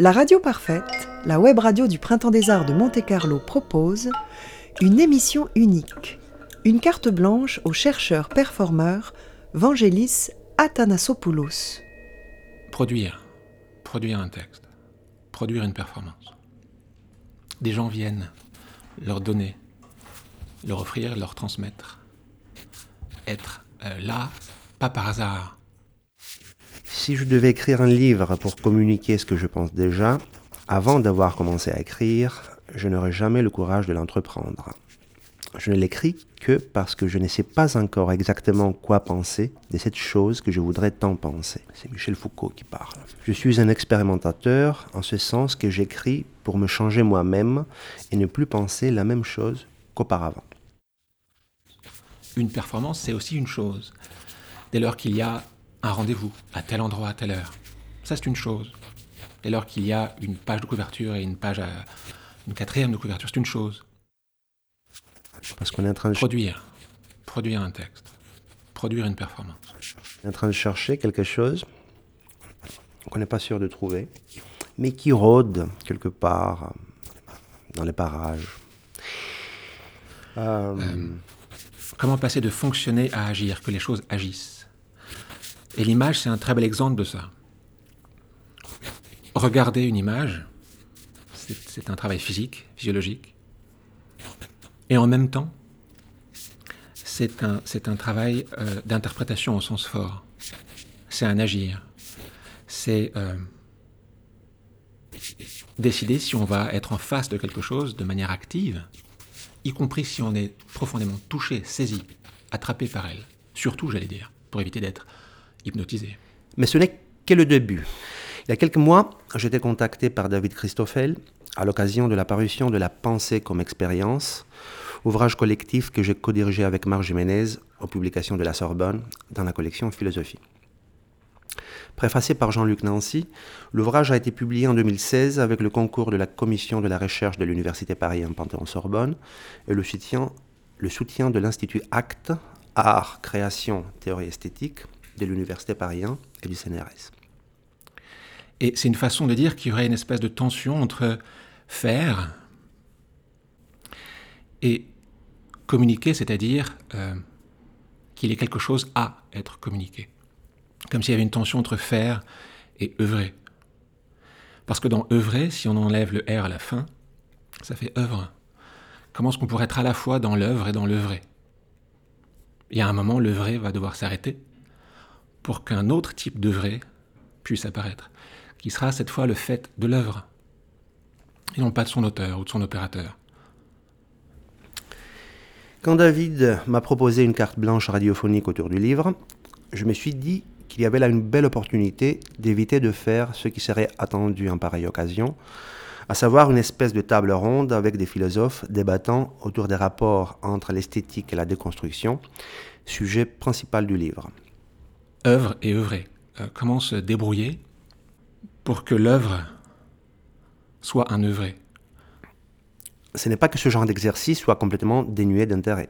La Radio Parfaite, la web radio du Printemps des Arts de Monte-Carlo propose une émission unique, une carte blanche au chercheur performeur Vangelis Athanasopoulos. Produire, produire un texte, produire une performance. Des gens viennent leur donner, leur offrir, leur transmettre. Être euh, là, pas par hasard, si je devais écrire un livre pour communiquer ce que je pense déjà, avant d'avoir commencé à écrire, je n'aurais jamais le courage de l'entreprendre. Je ne l'écris que parce que je ne sais pas encore exactement quoi penser de cette chose que je voudrais tant penser. C'est Michel Foucault qui parle. Je suis un expérimentateur en ce sens que j'écris pour me changer moi-même et ne plus penser la même chose qu'auparavant. Une performance, c'est aussi une chose. Dès lors qu'il y a un rendez-vous à tel endroit à telle heure. Ça, c'est une chose. Dès lors qu'il y a une page de couverture et une page, à, une quatrième de couverture, c'est une chose. Parce qu'on est en train de produire, produire un texte, produire une performance. On est en train de chercher quelque chose qu'on n'est pas sûr de trouver, mais qui rôde quelque part dans les parages. Euh, euh, comment passer de fonctionner à agir, que les choses agissent? Et l'image, c'est un très bel exemple de ça. Regarder une image, c'est un travail physique, physiologique. Et en même temps, c'est un, travail euh, d'interprétation au sens fort. C'est un agir. C'est euh, décider si on va être en face de quelque chose de manière active, y compris si on est profondément touché, saisi, attrapé par elle. Surtout, j'allais dire, pour éviter d'être hypnotisé. Mais ce n'est que le début. Il y a quelques mois, j'étais contacté par David Christoffel à l'occasion de la parution de La pensée comme expérience, ouvrage collectif que j'ai co-dirigé avec Marc Jiménez aux publications de la Sorbonne dans la collection Philosophie. Préfacé par Jean-Luc Nancy, l'ouvrage a été publié en 2016 avec le concours de la Commission de la recherche de l'Université Paris en Panthéon-Sorbonne et le soutien, le soutien de l'Institut ACT, Art, Création, Théorie Esthétique, de l'Université Paris et du CNRS. Et c'est une façon de dire qu'il y aurait une espèce de tension entre faire et communiquer, c'est-à-dire euh, qu'il y ait quelque chose à être communiqué. Comme s'il y avait une tension entre faire et œuvrer. Parce que dans œuvrer, si on enlève le R à la fin, ça fait œuvre. Comment est-ce qu'on pourrait être à la fois dans l'œuvre et dans l'œuvrer Il y a un moment, l'œuvrer va devoir s'arrêter pour qu'un autre type d'œuvre puisse apparaître, qui sera cette fois le fait de l'œuvre, et non pas de son auteur ou de son opérateur. Quand David m'a proposé une carte blanche radiophonique autour du livre, je me suis dit qu'il y avait là une belle opportunité d'éviter de faire ce qui serait attendu en pareille occasion, à savoir une espèce de table ronde avec des philosophes débattant autour des rapports entre l'esthétique et la déconstruction, sujet principal du livre œuvre et œuvrer. Euh, comment se débrouiller pour que l'œuvre soit un œuvrer Ce n'est pas que ce genre d'exercice soit complètement dénué d'intérêt.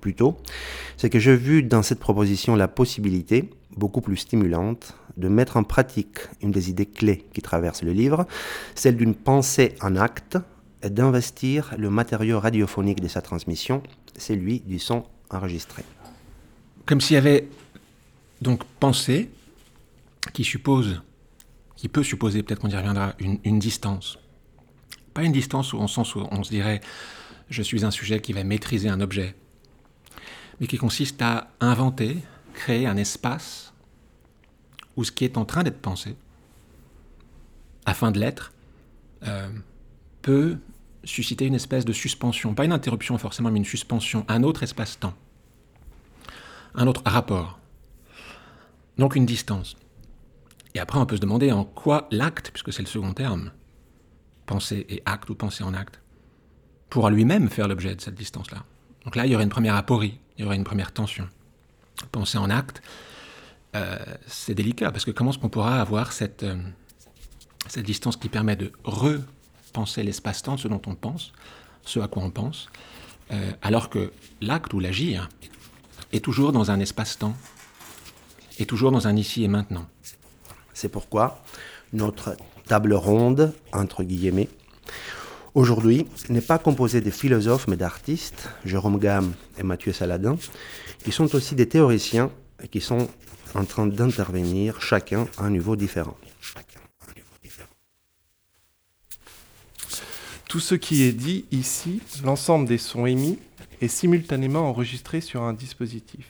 Plutôt, c'est que j'ai vu dans cette proposition la possibilité, beaucoup plus stimulante, de mettre en pratique une des idées clés qui traversent le livre, celle d'une pensée en acte et d'investir le matériau radiophonique de sa transmission, celui du son enregistré. Comme s'il y avait donc penser, qui suppose, qui peut supposer, peut-être qu'on y reviendra, une, distance. Pas une distance au sens où on se dirait je suis un sujet qui va maîtriser un objet, mais qui consiste à inventer, créer un espace où ce qui est en train d'être pensé, afin de l'être, euh, peut susciter une espèce de suspension, pas une interruption forcément, mais une suspension, un autre espace-temps, un autre rapport. Donc une distance. Et après, on peut se demander en quoi l'acte, puisque c'est le second terme, penser et acte ou penser en acte, pourra lui-même faire l'objet de cette distance-là. Donc là, il y aurait une première aporie, il y aurait une première tension. Penser en acte, euh, c'est délicat, parce que comment est-ce qu'on pourra avoir cette, euh, cette distance qui permet de repenser l'espace-temps ce dont on pense, ce à quoi on pense, euh, alors que l'acte ou l'agir est toujours dans un espace-temps et toujours dans un ici et maintenant. C'est pourquoi notre table ronde, entre guillemets, aujourd'hui n'est pas composée de philosophes mais d'artistes, Jérôme Gamme et Mathieu Saladin, qui sont aussi des théoriciens et qui sont en train d'intervenir chacun à un niveau différent. Tout ce qui est dit ici, l'ensemble des sons émis, est simultanément enregistré sur un dispositif,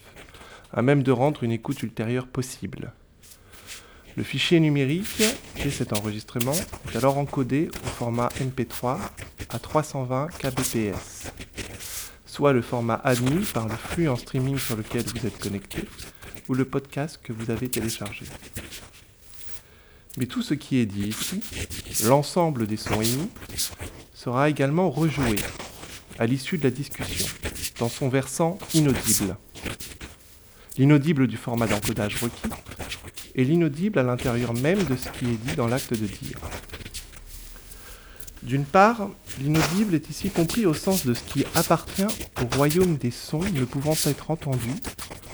à même de rendre une écoute ultérieure possible. Le fichier numérique et cet enregistrement est alors encodé au format MP3 à 320 kbps, soit le format admis par le flux en streaming sur lequel vous êtes connecté ou le podcast que vous avez téléchargé. Mais tout ce qui est dit ici, l'ensemble des sons émis, sera également rejoué à l'issue de la discussion, dans son versant inaudible. L'inaudible du format d'encodage requis et l'inaudible à l'intérieur même de ce qui est dit dans l'acte de dire. D'une part, l'inaudible est ici compris au sens de ce qui appartient au royaume des sons ne pouvant être entendus,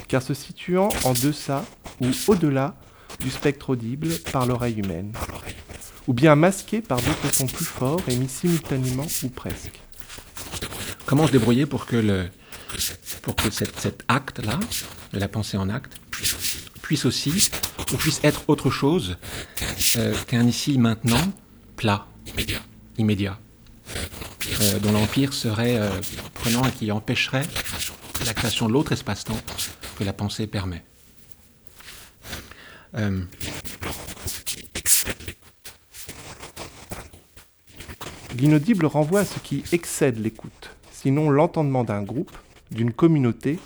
car se situant en deçà ou au-delà du spectre audible par l'oreille humaine, ou bien masqué par d'autres sons plus forts émis simultanément ou presque. Comment se débrouiller pour que, le, pour que cet acte-là, de la pensée en acte, puisse aussi, ou puisse être autre chose euh, qu'un ici maintenant plat, immédiat, euh, dont l'empire serait euh, prenant et qui empêcherait la création de l'autre espace-temps que la pensée permet. L'inaudible renvoie à ce qui excède l'écoute, sinon l'entendement d'un groupe, d'une communauté,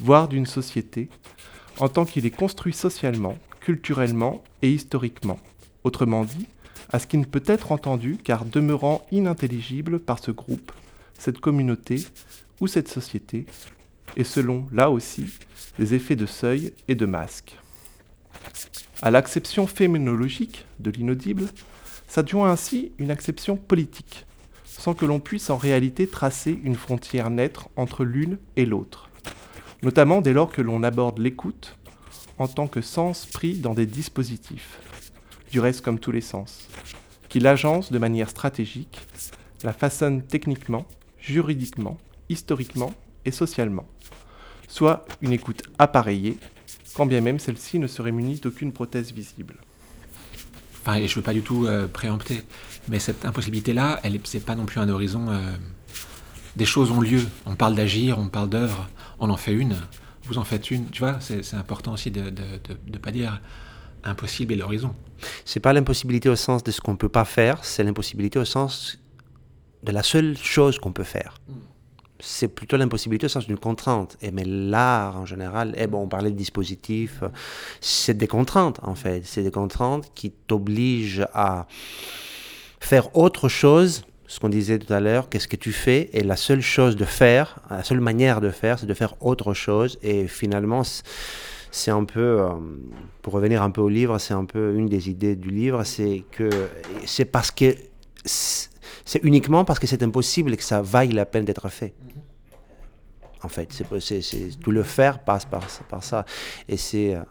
voire d'une société, en tant qu'il est construit socialement, culturellement et historiquement, autrement dit, à ce qui ne peut être entendu car demeurant inintelligible par ce groupe, cette communauté ou cette société, et selon, là aussi, les effets de seuil et de masque. À l'acception phénoménologique de l'inaudible s'adjoint ainsi une acception politique, sans que l'on puisse en réalité tracer une frontière nette entre l'une et l'autre, notamment dès lors que l'on aborde l'écoute en tant que sens pris dans des dispositifs, du reste comme tous les sens, qui l'agencent de manière stratégique, la façonnent techniquement, juridiquement, historiquement et socialement, soit une écoute appareillée, quand bien même celle-ci ne serait munie d'aucune prothèse visible. Enfin, je ne veux pas du tout euh, préempter, mais cette impossibilité-là, elle n'est pas non plus un horizon. Euh, des choses ont lieu. On parle d'agir, on parle d'œuvre, on en fait une, vous en faites une. Tu vois, c'est important aussi de ne pas dire impossible et l'horizon. C'est pas l'impossibilité au sens de ce qu'on ne peut pas faire, c'est l'impossibilité au sens de la seule chose qu'on peut faire. Hmm c'est plutôt l'impossibilité au sens d'une contrainte. Et mais l'art en général, et eh bon, on parlait de dispositifs, c'est des contraintes en fait. C'est des contraintes qui t'obligent à faire autre chose. Ce qu'on disait tout à l'heure, qu'est-ce que tu fais? Et la seule chose de faire, la seule manière de faire, c'est de faire autre chose. Et finalement, c'est un peu, euh, pour revenir un peu au livre, c'est un peu une des idées du livre, c'est que c'est parce que c'est uniquement parce que c'est impossible que ça vaille la peine d'être fait. En fait, c'est, tout le faire passe par, par ça. Et c'est, euh,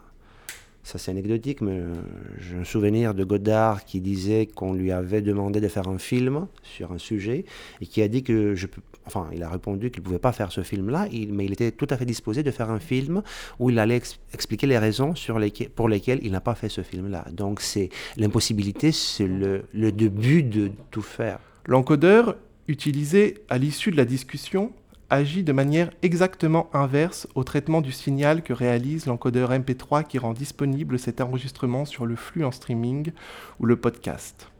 ça c'est anecdotique, mais euh, j'ai un souvenir de Godard qui disait qu'on lui avait demandé de faire un film sur un sujet et qui a dit que je peux, enfin, il a répondu qu'il ne pouvait pas faire ce film-là, mais il était tout à fait disposé de faire un film où il allait expliquer les raisons pour lesquelles il n'a pas fait ce film-là. Donc c'est l'impossibilité, c'est le, le début de tout faire. L'encodeur, utilisé à l'issue de la discussion, agit de manière exactement inverse au traitement du signal que réalise l'encodeur MP3 qui rend disponible cet enregistrement sur le flux en streaming ou le podcast.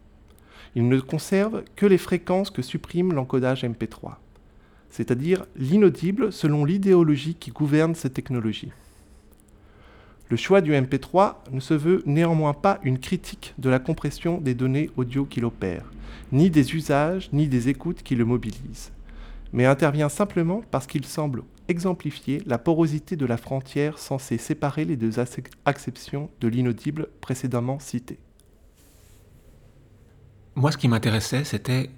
Il ne conserve que les fréquences que supprime l'encodage MP3, c'est-à-dire l'inaudible selon l'idéologie qui gouverne cette technologie. Le choix du MP3 ne se veut néanmoins pas une critique de la compression des données audio qu'il opère, ni des usages, ni des écoutes qui le mobilisent, mais intervient simplement parce qu'il semble exemplifier la porosité de la frontière censée séparer les deux acceptions de l'inaudible précédemment citées. Moi, ce qui m'intéressait, c'était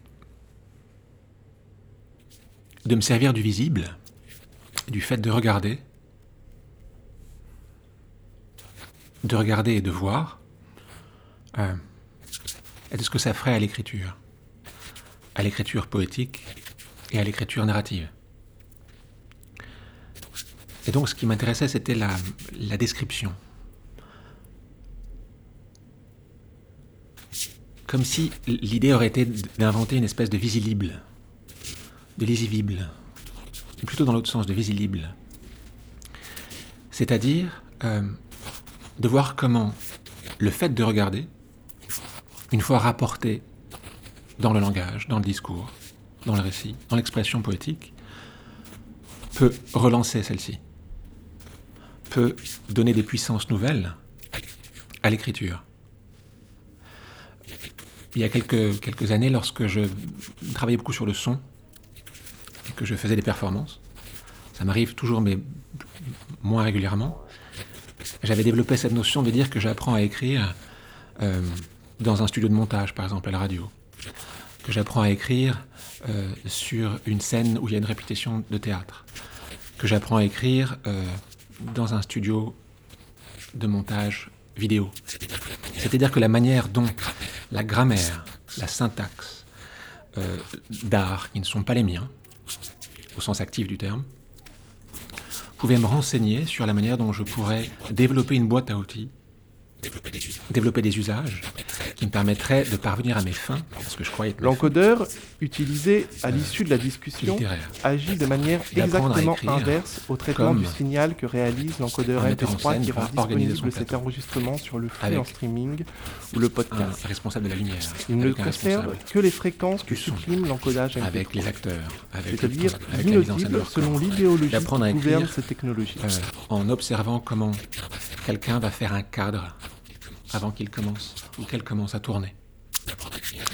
de me servir du visible, du fait de regarder, de regarder et de voir, euh, et de ce que ça ferait à l'écriture, à l'écriture poétique et à l'écriture narrative. Et donc ce qui m'intéressait, c'était la, description. Comme si l'idée aurait été d'inventer une espèce de visible, de lisible, plutôt dans l'autre sens, de visible. C'est-à-dire euh, de voir comment le fait de regarder, une fois rapporté dans le langage, dans le discours, dans le récit, dans l'expression poétique, peut relancer celle-ci, peut donner des puissances nouvelles à l'écriture. Il y a quelques, années, lorsque je travaillais beaucoup sur le son, et que je faisais des performances, ça m'arrive toujours, mais moins régulièrement, j'avais développé cette notion de dire que j'apprends à écrire euh, dans un studio de montage, par exemple, à la radio, que j'apprends à écrire euh, sur une scène où il y a une répétition de théâtre, que j'apprends à écrire euh, dans un studio de montage vidéo. C'est-à-dire que la manière dont la grammaire, la syntaxe d'art, qui ne sont pas les miens, au sens actif du terme, pouvaient me renseigner sur la manière dont je pourrais développer une boîte à outils développer des usages qui me permettraient de parvenir à mes fins, parce que je croyais L'encodeur, utilisé à l'issue de la discussion, agit de manière exactement inverse au traitement du signal que réalise l'encodeur MP3 qui rend disponible cet enregistrement sur le flux en streaming ou le podcast. responsable de la lumière. Il ne conserve que les fréquences que supprime l'encodage MP3. Avec les acteurs. C'est-à-dire inaudible selon l'idéologie qui gouverne ces technologies. Euh, en observant comment quelqu'un va faire un cadre avant qu'il commence ou qu'elle commence à tourner.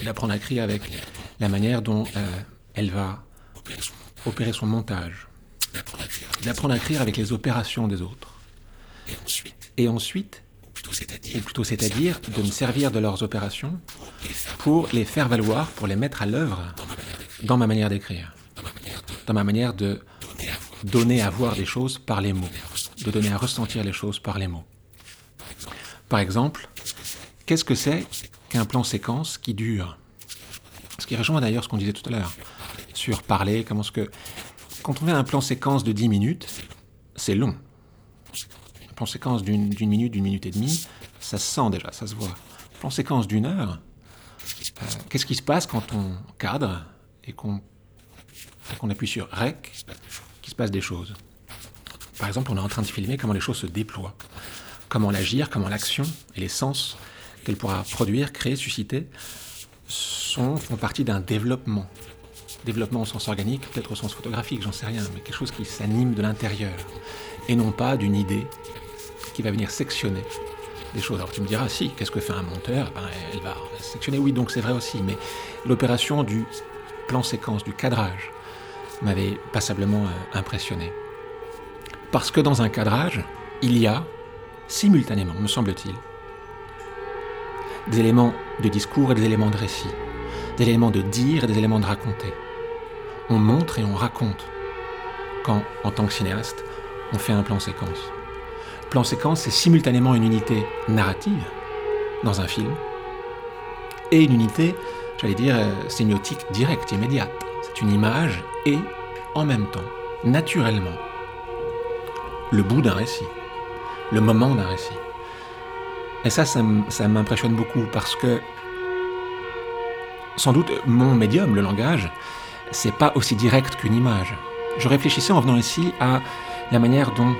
D'apprendre à écrire avec. La manière dont euh, elle va opérer son montage. D'apprendre à écrire avec. Les opérations des autres. Et ensuite, ou plutôt c'est-à-dire. de me servir de leurs opérations pour les faire valoir, pour les mettre à l'œuvre dans ma manière d'écrire, dans ma manière de donner à voir des choses. par les mots, de donner à ressentir les choses par les mots. Par exemple, qu'est-ce que c'est qu'un plan séquence qui dure? Ce qui rejoint d'ailleurs ce qu'on disait tout à l'heure sur parler, comment ce que... Quand on fait un plan séquence de 10 minutes, c'est long. Un plan séquence d'une minute, d'une minute et demie, ça se sent déjà, ça se voit. Un plan séquence d'une heure, euh, qu'est-ce qui se passe quand on cadre et qu'on appuie sur REC, qu'il se passe des choses? Par exemple, on est en train de filmer comment les choses se déploient comment l'agir, comment l'action et les sens qu'elle pourra produire, créer, susciter, font partie d'un développement. Développement au sens organique, peut-être au sens photographique, j'en sais rien, mais quelque chose qui s'anime de l'intérieur, et non pas d'une idée qui va venir sectionner des choses. Alors tu me diras, si, qu'est-ce que fait un monteur? Ben, Elle va sectionner, oui, donc c'est vrai aussi, mais l'opération du plan séquence, du cadrage, m'avait passablement euh, impressionné. Parce que dans un cadrage, il y a simultanément, me semble-t-il, des éléments de discours et des éléments de récit, des éléments de dire et des éléments de raconter. On montre et on raconte quand, en tant que cinéaste, on fait un plan séquence. Plan séquence, c'est simultanément une unité narrative dans un film et une unité, j'allais dire, euh, sémiotique directe, immédiate. C'est une image et, en même temps, naturellement, le bout d'un récit le moment d'un récit. Et ça, ça m'impressionne beaucoup parce que sans doute mon médium, le langage, c'est pas aussi direct qu'une image. Je réfléchissais en venant ici à la manière dont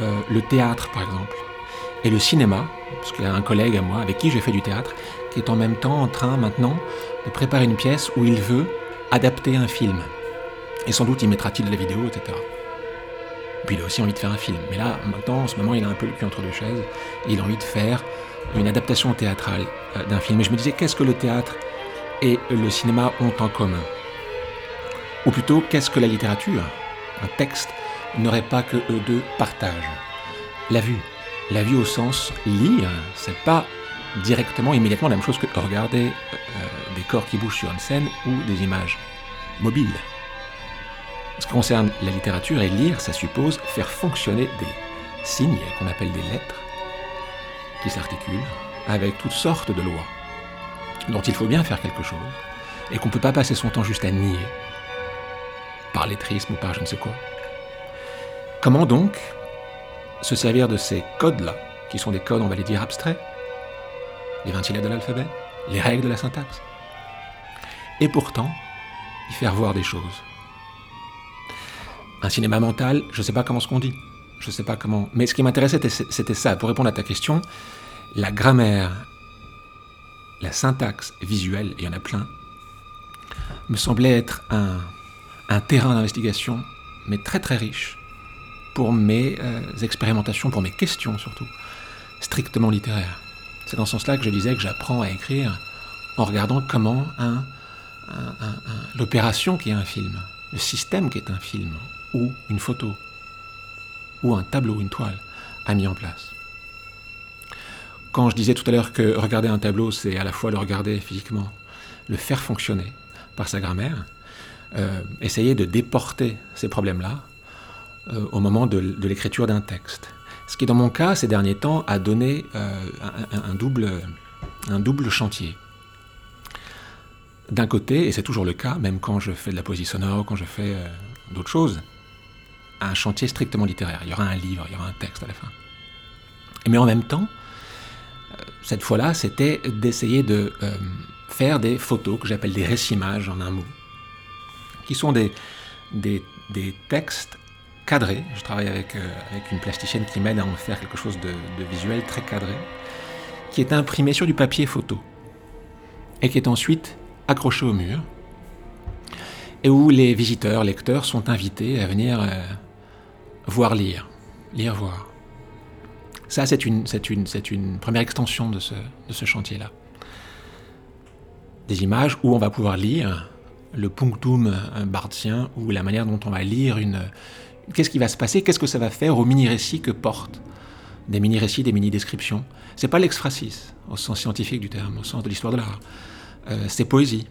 euh, le théâtre, par exemple, et le cinéma, parce qu'il y a un collègue à moi avec qui j'ai fait du théâtre, qui est en même temps en train maintenant de préparer une pièce où il veut adapter un film. Et sans doute y mettra-t-il de la vidéo, etc. Puis il a aussi envie de faire un film. Mais là, maintenant, en ce moment, il a un peu le cul entre deux chaises. Il a envie de faire une adaptation théâtrale euh, d'un film. Et je me disais, qu'est-ce que le théâtre et le cinéma ont en commun? Ou plutôt, qu'est-ce que la littérature, un texte, n'aurait pas que eux deux partagent? La vue. La vue au sens lire, c'est pas directement, immédiatement la même chose que regarder euh, des corps qui bougent sur une scène ou des images mobiles. Ce qui concerne la littérature et lire, ça suppose faire fonctionner des signes qu'on appelle des lettres, qui s'articulent avec toutes sortes de lois, dont il faut bien faire quelque chose, et qu'on ne peut pas passer son temps juste à nier, par lettrisme ou par je ne sais quoi. Comment donc se servir de ces codes-là, qui sont des codes, on va les dire, abstraits, les 20 lettres de l'alphabet, les règles de la syntaxe, et pourtant y faire voir des choses. Un cinéma mental, je ne sais pas comment ce qu'on dit, je sais pas comment. Mais ce qui m'intéressait, c'était ça. Pour répondre à ta question, la grammaire, la syntaxe visuelle, il y en a plein, me semblait être un, terrain d'investigation, mais très très riche, pour mes euh, expérimentations, pour mes questions surtout, strictement littéraires. C'est dans ce sens-là que je disais que j'apprends à écrire en regardant comment l'opération qui est un film, le système qui est un film, ou une photo, ou un tableau, une toile, a mis en place. Quand je disais tout à l'heure que regarder un tableau, c'est à la fois le regarder physiquement, le faire fonctionner par sa grammaire, euh, essayer de déporter ces problèmes-là euh, au moment de, l'écriture d'un texte. Ce qui, dans mon cas, ces derniers temps, a donné euh, un, double, un double chantier. D'un côté, et c'est toujours le cas, même quand je fais de la poésie sonore, quand je fais d'autres choses, un chantier strictement littéraire. Il y aura un livre, il y aura un texte à la fin. Mais en même temps, euh, cette fois-là, c'était d'essayer de euh, faire des photos que j'appelle des récimages en un mot, qui sont des, des, textes cadrés. Je travaille avec, euh, avec une plasticienne qui m'aide à en faire quelque chose de, de visuel très cadré, qui est imprimé sur du papier photo et qui est ensuite accroché au mur et où les visiteurs, lecteurs sont invités à venir voir, lire. Lire, voir. Ça, c'est une, une, une première extension de ce, de ce chantier-là. Des images où on va pouvoir lire le punctum barthien ou la manière dont on va lire une. Qu'est-ce qui va se passer Qu'est-ce que ça va faire au mini-récit que portent des mini-récits, des mini-descriptions C'est pas l'exphrasis au sens scientifique du terme, au sens de l'histoire de l'art. Euh, c'est poésie.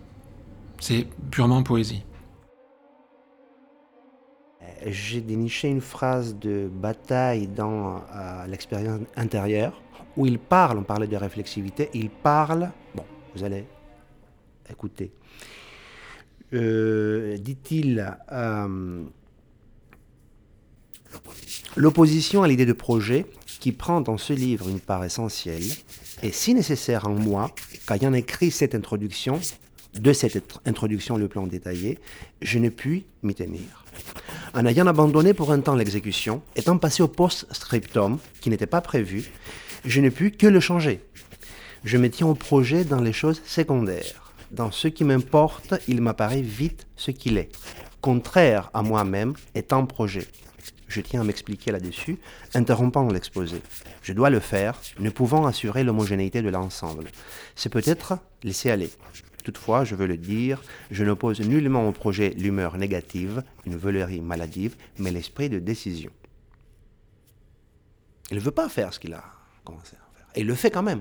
C'est purement poésie j'ai déniché une phrase de bataille dans euh, l'expérience intérieure où il parle, on parlait de réflexivité, il parle, bon, vous allez écouter. Euh, dit-il, euh, l'opposition à l'idée de projet qui prend dans ce livre une part essentielle est si nécessaire en moi qu'ayant écrit cette introduction, de cette introduction le plan détaillé, je ne puis m'y tenir en ayant abandonné pour un temps l'exécution, étant passé au post-scriptum, qui n'était pas prévu, je n'ai pu que le changer. Je me tiens au projet dans les choses secondaires. Dans ce qui m'importe, il m'apparaît vite ce qu'il est. Contraire à moi-même, étant projet. Je tiens à m'expliquer là-dessus, interrompant l'exposé. Je dois le faire, ne pouvant assurer l'homogénéité de l'ensemble. C'est peut-être laisser aller. Toutefois, je veux le dire, je n'oppose nullement au projet l'humeur négative, une veulerie maladive, mais l'esprit de décision. Il ne veut pas faire ce qu'il a commencé à faire. Et il le fait quand même.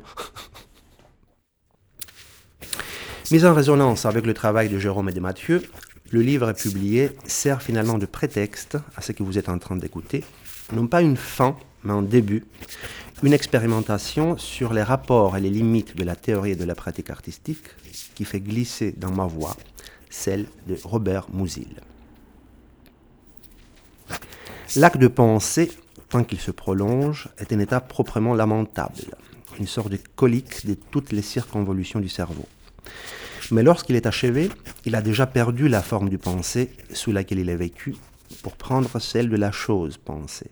Mis en résonance avec le travail de Jérôme et de Mathieu, le livre publié sert finalement de prétexte à ce que vous êtes en train d'écouter, non pas une fin, mais un début, une expérimentation sur les rapports et les limites de la théorie et de la pratique artistique qui fait glisser dans ma voix celle de Robert Musil. L'acte de pensée, tant qu'il se prolonge, est un état proprement lamentable, une sorte de colique de toutes les circonvolutions du cerveau. Mais lorsqu'il est achevé, il a déjà perdu la forme du pensée sous laquelle il est vécu pour prendre celle de la chose pensée.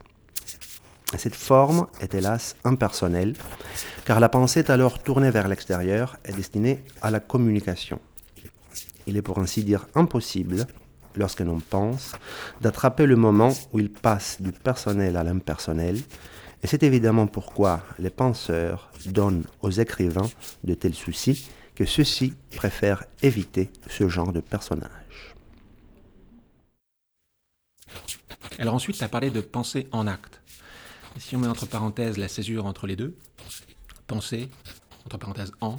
Cette forme est hélas impersonnelle, car la pensée est alors tournée vers l'extérieur et destinée à la communication. Il est pour ainsi dire impossible, lorsque l'on pense, d'attraper le moment où il passe du personnel à l'impersonnel, et c'est évidemment pourquoi les penseurs donnent aux écrivains de tels soucis que ceux-ci préfèrent éviter ce genre de personnage. Alors ensuite, tu as parlé de pensée en acte si on met entre parenthèses la césure entre les deux, penser, entre parenthèses en,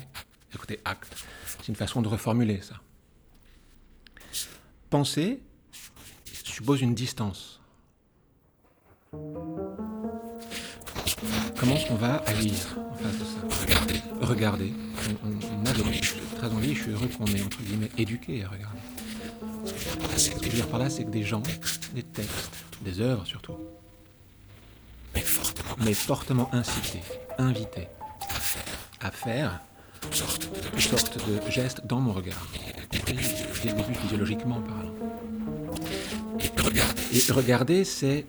écoutez, acte, c'est une façon de reformuler ça. Penser suppose une distance. Comment est-ce qu'on va agir en face de ça? Regarder. On, on a de, je suis très envie, je suis heureux qu'on ait entre guillemets éduqué à regarder. Ce que je veux dire par là, c'est que des gens, des textes, des œuvres surtout, mais fortement incités, invités à faire une sorte de geste dans mon regard, dès le début physiologiquement parlant. Et regarder, c'est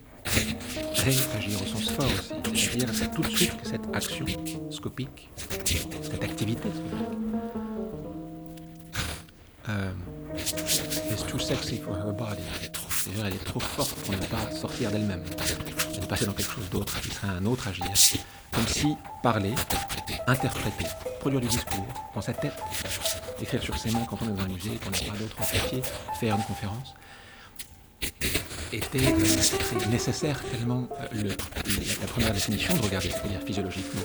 réagir au sens fort aussi. C'est-à-dire c'est tout de suite que cette action scopique, cette activité scopique, euh, is too sexy for her body. C'est-à-dire elle est trop forte pour ne pas sortir d'elle-même. Passer dans quelque chose d'autre, qui serait un autre agir. Comme si parler, interpréter, produire du discours dans sa tête, écrire sur ses mains quand on est dans un musée, qu'on n'a pas d'autre faire une conférence, était nécessaire tellement euh, la première définition de regarder, c'est-à-dire physiologiquement,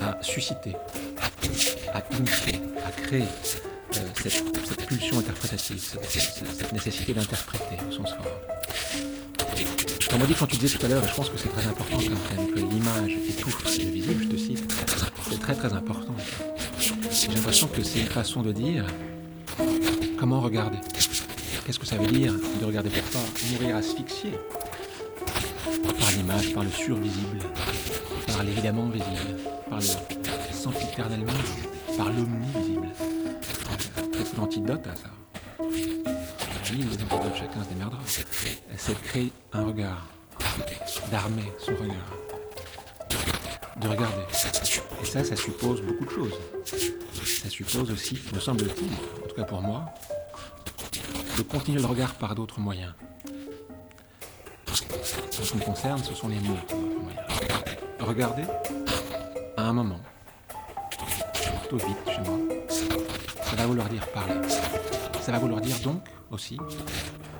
a suscité, a initié, a créé euh, cette, cette, pulsion interprétative, cette nécessité d'interpréter au sens fort. Comme on dit quand tu disais tout à l'heure, et je pense que c'est très important quand même, que l'image étouffe le visible, je te cite, c'est très très important. J'ai l'impression que c'est une façon de dire comment regarder. Qu'est-ce que ça veut dire de regarder pour pas mourir asphyxié par l'image, par le survisible, par l'évidemment visible, par le sempiternellement, par l'omnivisible. C'est l'antidote à ça. Oui, les antidotes, chacun se démerdera. C'est de créer un regard, d'armer son regard, de regarder. Et ça, ça suppose beaucoup de choses. Ça suppose aussi, me semble-t-il, en tout cas pour moi, de continuer le regard par d'autres moyens. En ce qui me concerne, ce sont les mots. Regarder à un moment, plutôt vite chez moi, ça va vouloir dire parler. Ça va vouloir dire donc aussi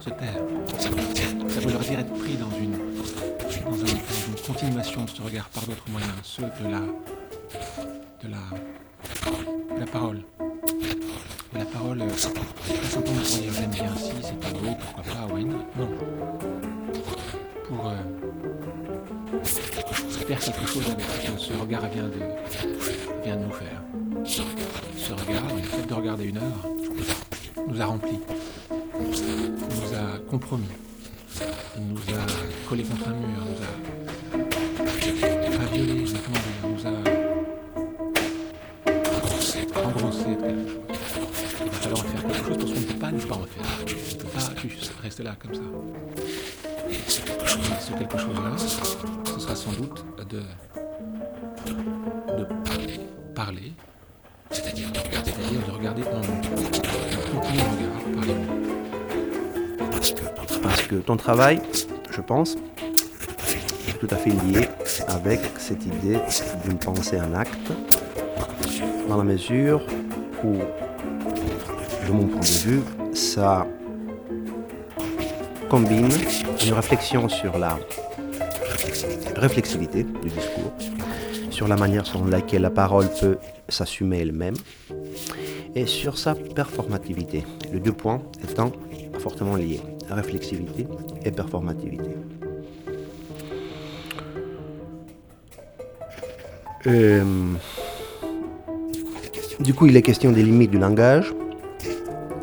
se taire. Ça va vouloir dire être pris dans une, dans, un, dans une continuation de ce regard par d'autres moyens, ceux de la, de la, de la parole. De la parole, euh, pas simplement pour dire j'aime bien si, c'est pas beau, pourquoi pas, why Non. Pour euh, faire quelque chose avec ce que ce regard vient de, vient de nous faire. Ce regard, le fait de regarder une heure, nous a remplis, nous a compromis, nous a collé contre un mur, nous a pas violé, mais comment dire, nous a engrossé de quelque. Il va falloir faire quelque chose parce qu'on ne peut pas ne pas en faire. On ne peut pas juste rester là comme ça. Et ce quelque chose-là, ce sera sans doute de, de parler, c'est-à-dire de regarder en nous, que ton travail, je pense, est tout à fait lié avec cette idée d'une pensée en acte, dans la mesure où, de mon point de vue, ça combine une réflexion sur la réflexivité du discours, sur la manière selon laquelle la parole peut s'assumer elle-même, et sur sa performativité, les deux points étant fortement liés, réflexivité et performativité. Euh, du coup, il est question des limites du langage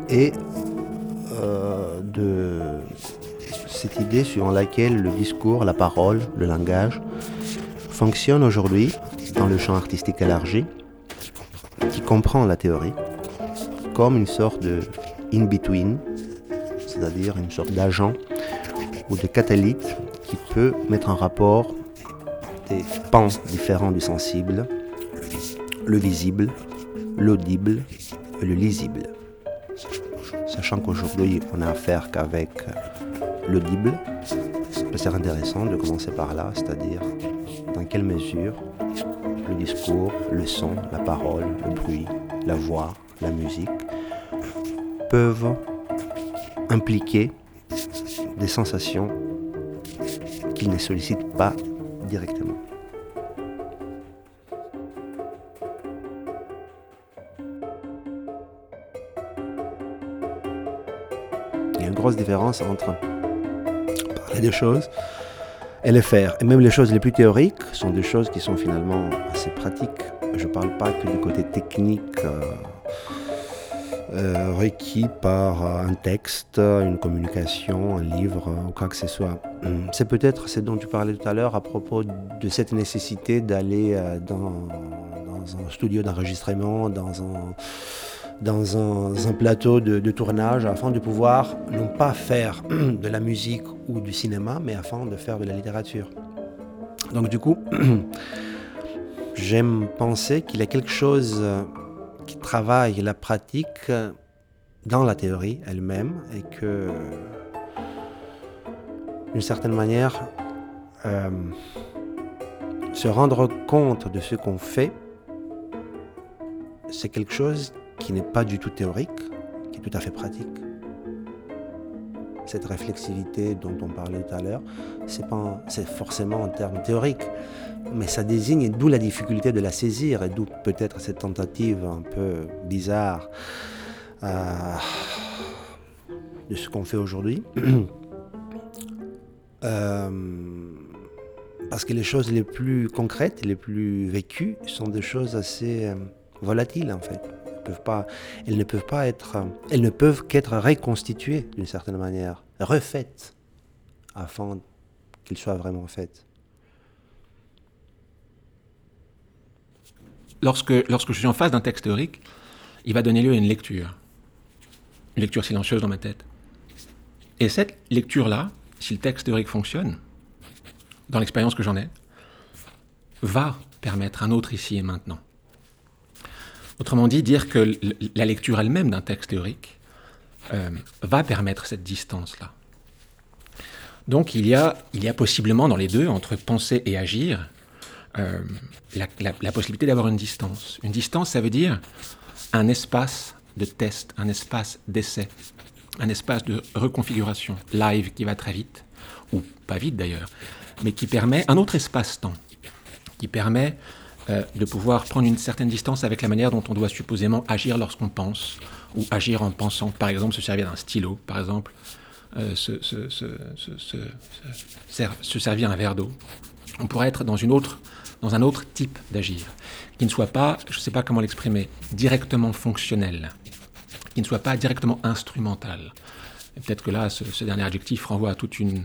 et euh, de cette idée suivant laquelle le discours, la parole, le langage fonctionne aujourd'hui dans le champ artistique élargi qui comprend la théorie comme une sorte de in-between, c'est-à-dire une sorte d'agent ou de catalyte qui peut mettre en rapport des pans différents du sensible, le visible, l'audible et le lisible. Sachant qu'aujourd'hui on n'a affaire qu'avec l'audible, c'est intéressant de commencer par là, c'est-à-dire dans quelle mesure le discours, le son, la parole, le bruit, la voix, la musique peuvent impliquer des sensations qu'ils ne sollicitent pas directement. Il y a une grosse différence entre parler des choses et les faire. Et même les choses les plus théoriques sont des choses qui sont finalement assez pratiques. Je ne parle pas que du côté technique euh, euh, requis par un texte, une communication, un livre ou quoi que ce soit. Hum, c'est peut-être ce dont tu parlais tout à l'heure à propos de cette nécessité d'aller euh, dans, un studio d'enregistrement, dans un, plateau de, tournage afin de pouvoir non pas faire de la musique ou du cinéma, mais afin de faire de la littérature. Donc du coup, j'aime penser qu'il y a quelque chose qui travaille la pratique dans la théorie elle-même et que, d'une certaine manière, euh, se rendre compte de ce qu'on fait, c'est quelque chose qui n'est pas du tout théorique, qui est tout à fait pratique. Cette réflexivité dont on parlait tout à l'heure, c'est forcément en termes théoriques, mais ça désigne d'où la difficulté de la saisir et d'où peut-être cette tentative un peu bizarre euh, de ce qu'on fait aujourd'hui. Euh, parce que les choses les plus concrètes, les plus vécues, sont des choses assez euh, volatiles en fait elles ne peuvent pas être, elles ne peuvent qu'être reconstituées d'une certaine manière, refaites, afin qu'elles soient vraiment faites. Lorsque, lorsque je suis en face d'un texte théorique, il va donner lieu à une lecture, une lecture silencieuse dans ma tête. Et cette lecture-là, si le texte théorique fonctionne, dans l'expérience que j'en ai, va permettre un autre ici et maintenant. Autrement dit, dire que la lecture elle-même d'un texte théorique euh, va permettre cette distance-là. Donc il y, a, il y a possiblement dans les deux, entre penser et agir, euh, la, possibilité d'avoir une distance. Une distance, ça veut dire un espace de test, un espace d'essai, un espace de reconfiguration live qui va très vite, ou pas vite d'ailleurs, mais qui permet un autre espace-temps, qui permet euh, de pouvoir prendre une certaine distance avec la manière dont on doit supposément agir lorsqu'on pense, ou agir en pensant, par exemple se servir d'un stylo, par exemple euh, se, servir un verre d'eau. On pourrait être dans, un autre type d'agir, qui ne soit pas, je ne sais pas comment l'exprimer, directement fonctionnel, qui ne soit pas directement instrumental. Peut-être que là, ce, dernier adjectif renvoie à toute, une,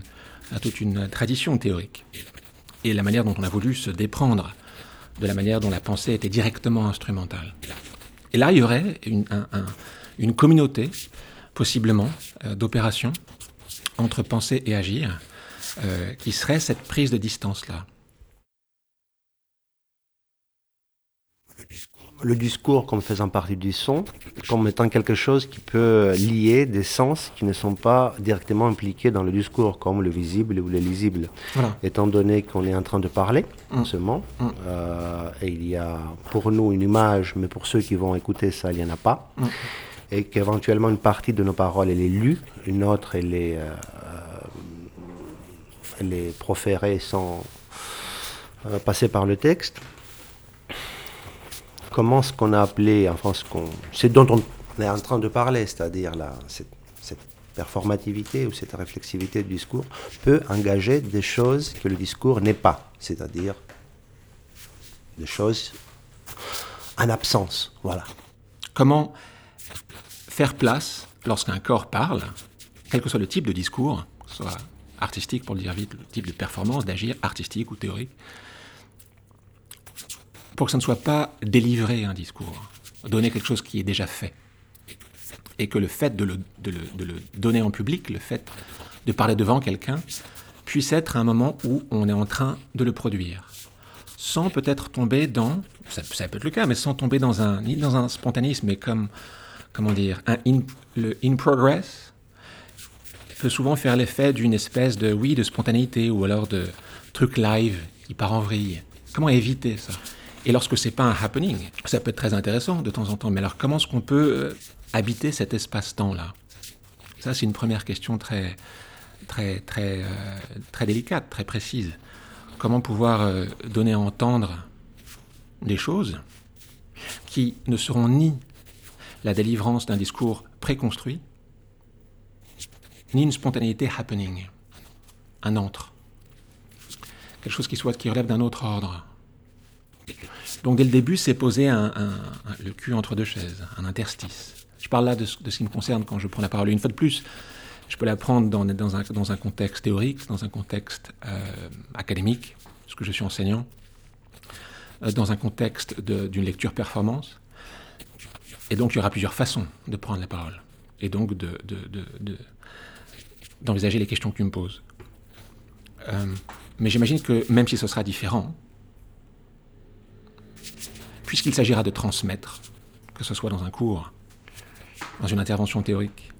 tradition théorique. Et la manière dont on a voulu se déprendre de la manière dont la pensée était directement instrumentale. Et là, il y aurait une, communauté, possiblement, euh, d'opérations entre penser et agir, euh, qui serait cette prise de distance-là. le discours comme faisant partie du son, comme étant quelque chose qui peut lier des sens qui ne sont pas directement impliqués dans le discours, comme le visible ou le lisible. Étant donné qu'on est en train de parler en mm. ce moment, mm. euh, et il y a pour nous une image, mais pour ceux qui vont écouter ça, il n'y en a pas, mm. et qu'éventuellement une partie de nos paroles, elle est lue, une autre, elle est, euh, elle est proférée sans euh, passer par le texte comment ce qu'on a appelé, enfin ce c'est dont on est en train de parler, c'est-à-dire cette, performativité ou cette réflexivité du discours peut engager des choses que le discours n'est pas, c'est-à-dire des choses en absence, voilà. Comment faire place lorsqu'un corps parle, quel que soit le type de discours, soit artistique pour le dire vite, le type de performance, d'agir artistique ou théorique, pour que ça ne soit pas délivrer un discours, donner quelque chose qui est déjà fait. Et que le fait de le, donner en public, le fait de parler devant quelqu'un, puisse être un moment où on est en train de le produire. Sans peut-être tomber dans, ça, peut être le cas, mais sans tomber dans un, dans un spontanisme, mais comme, comment dire, un le in progress peut souvent faire l'effet d'une espèce de, oui, de spontanéité ou alors de truc live qui part en vrille. Comment éviter ça? Et lorsque c'est pas un happening, ça peut être très intéressant de temps en temps. Mais alors, comment est-ce qu'on peut euh, habiter cet espace-temps-là? Ça, c'est une première question très, très, très, euh, très délicate, très précise. Comment pouvoir euh, donner à entendre des choses qui ne seront ni la délivrance d'un discours préconstruit, ni une spontanéité happening, un entre. quelque chose qui, soit, qui relève d'un autre ordre. Donc dès le début, c'est poser le cul entre deux chaises, un interstice. Je parle là de, ce qui me concerne quand je prends la parole. Une fois de plus, je peux la prendre dans, un, contexte théorique, dans un contexte euh, académique, parce que je suis enseignant, euh, dans un contexte d'une lecture performance. Et donc il y aura plusieurs façons de prendre la parole, et donc de, les questions que tu me poses. Euh, mais j'imagine que même si ce sera différent, puisqu'il s'agira de transmettre, que ce soit dans un cours, dans une intervention théorique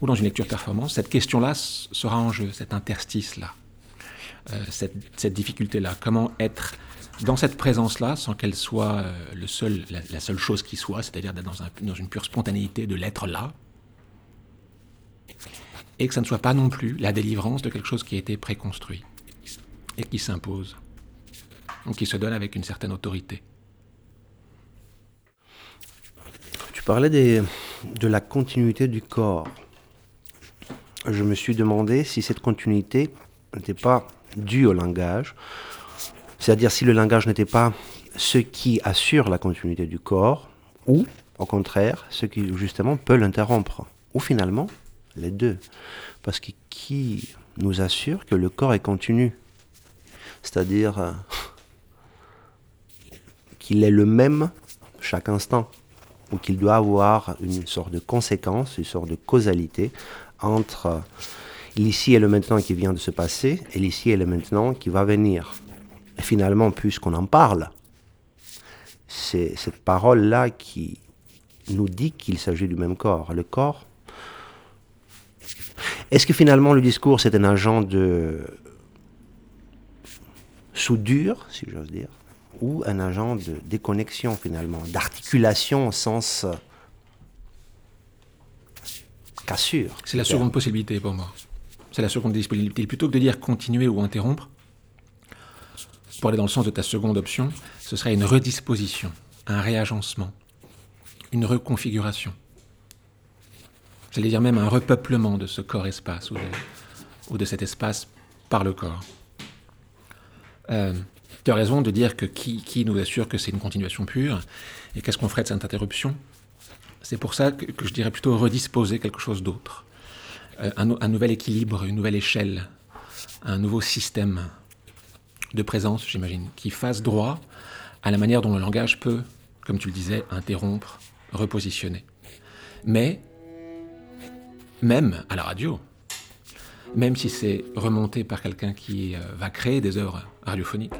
ou dans une lecture performance, cette question-là sera en jeu, cet interstice-là, euh, cette, difficulté-là. Comment être dans cette présence-là sans qu'elle soit euh, la, seule chose qui soit, c'est-à-dire dans une pure spontanéité de l'être là, et que ça ne soit pas non plus la délivrance de quelque chose qui a été préconstruit et qui s'impose, ou qui se donne avec une certaine autorité. Tu parlais de la continuité du corps. Je me suis demandé si cette continuité n'était pas due au langage, c'est-à-dire si le langage n'était pas ce qui assure la continuité du corps, ou au contraire, ce qui justement peut l'interrompre, ou finalement les deux. Parce que qui nous assure que le corps est continu? C'est-à-dire euh, qu'il est le même chaque instant, ou qu'il doit avoir une sorte de conséquence, une sorte de causalité entre l'ici et le maintenant qui vient de se passer et l'ici et le maintenant qui va venir. Et finalement, puisqu'on en parle, c'est cette parole-là qui nous dit qu'il s'agit du même corps. Le corps est-ce que finalement le discours c'est un agent de soudure, si j'ose dire, ou un agent de déconnexion finalement, d'articulation au sens cassure C'est la seconde possibilité pour moi. C'est la seconde disponibilité. Plutôt que de dire continuer ou interrompre, pour aller dans le sens de ta seconde option, ce serait une redisposition, un réagencement, une reconfiguration j'allais dire même un repeuplement de ce corps-espace ou, de, cet espace par le corps. Euh, tu as raison de dire que qui, nous assure que c'est une continuation pure et qu'est-ce qu'on ferait de cette interruption? C'est pour ça que, je dirais plutôt redisposer quelque chose d'autre. Euh, un, nouvel équilibre, une nouvelle échelle, un nouveau système de présence, j'imagine, qui fasse droit à la manière dont le langage peut, comme tu le disais, interrompre, repositionner. Mais même à la radio, même si c'est remonté par quelqu'un qui euh, va créer des œuvres radiophoniques,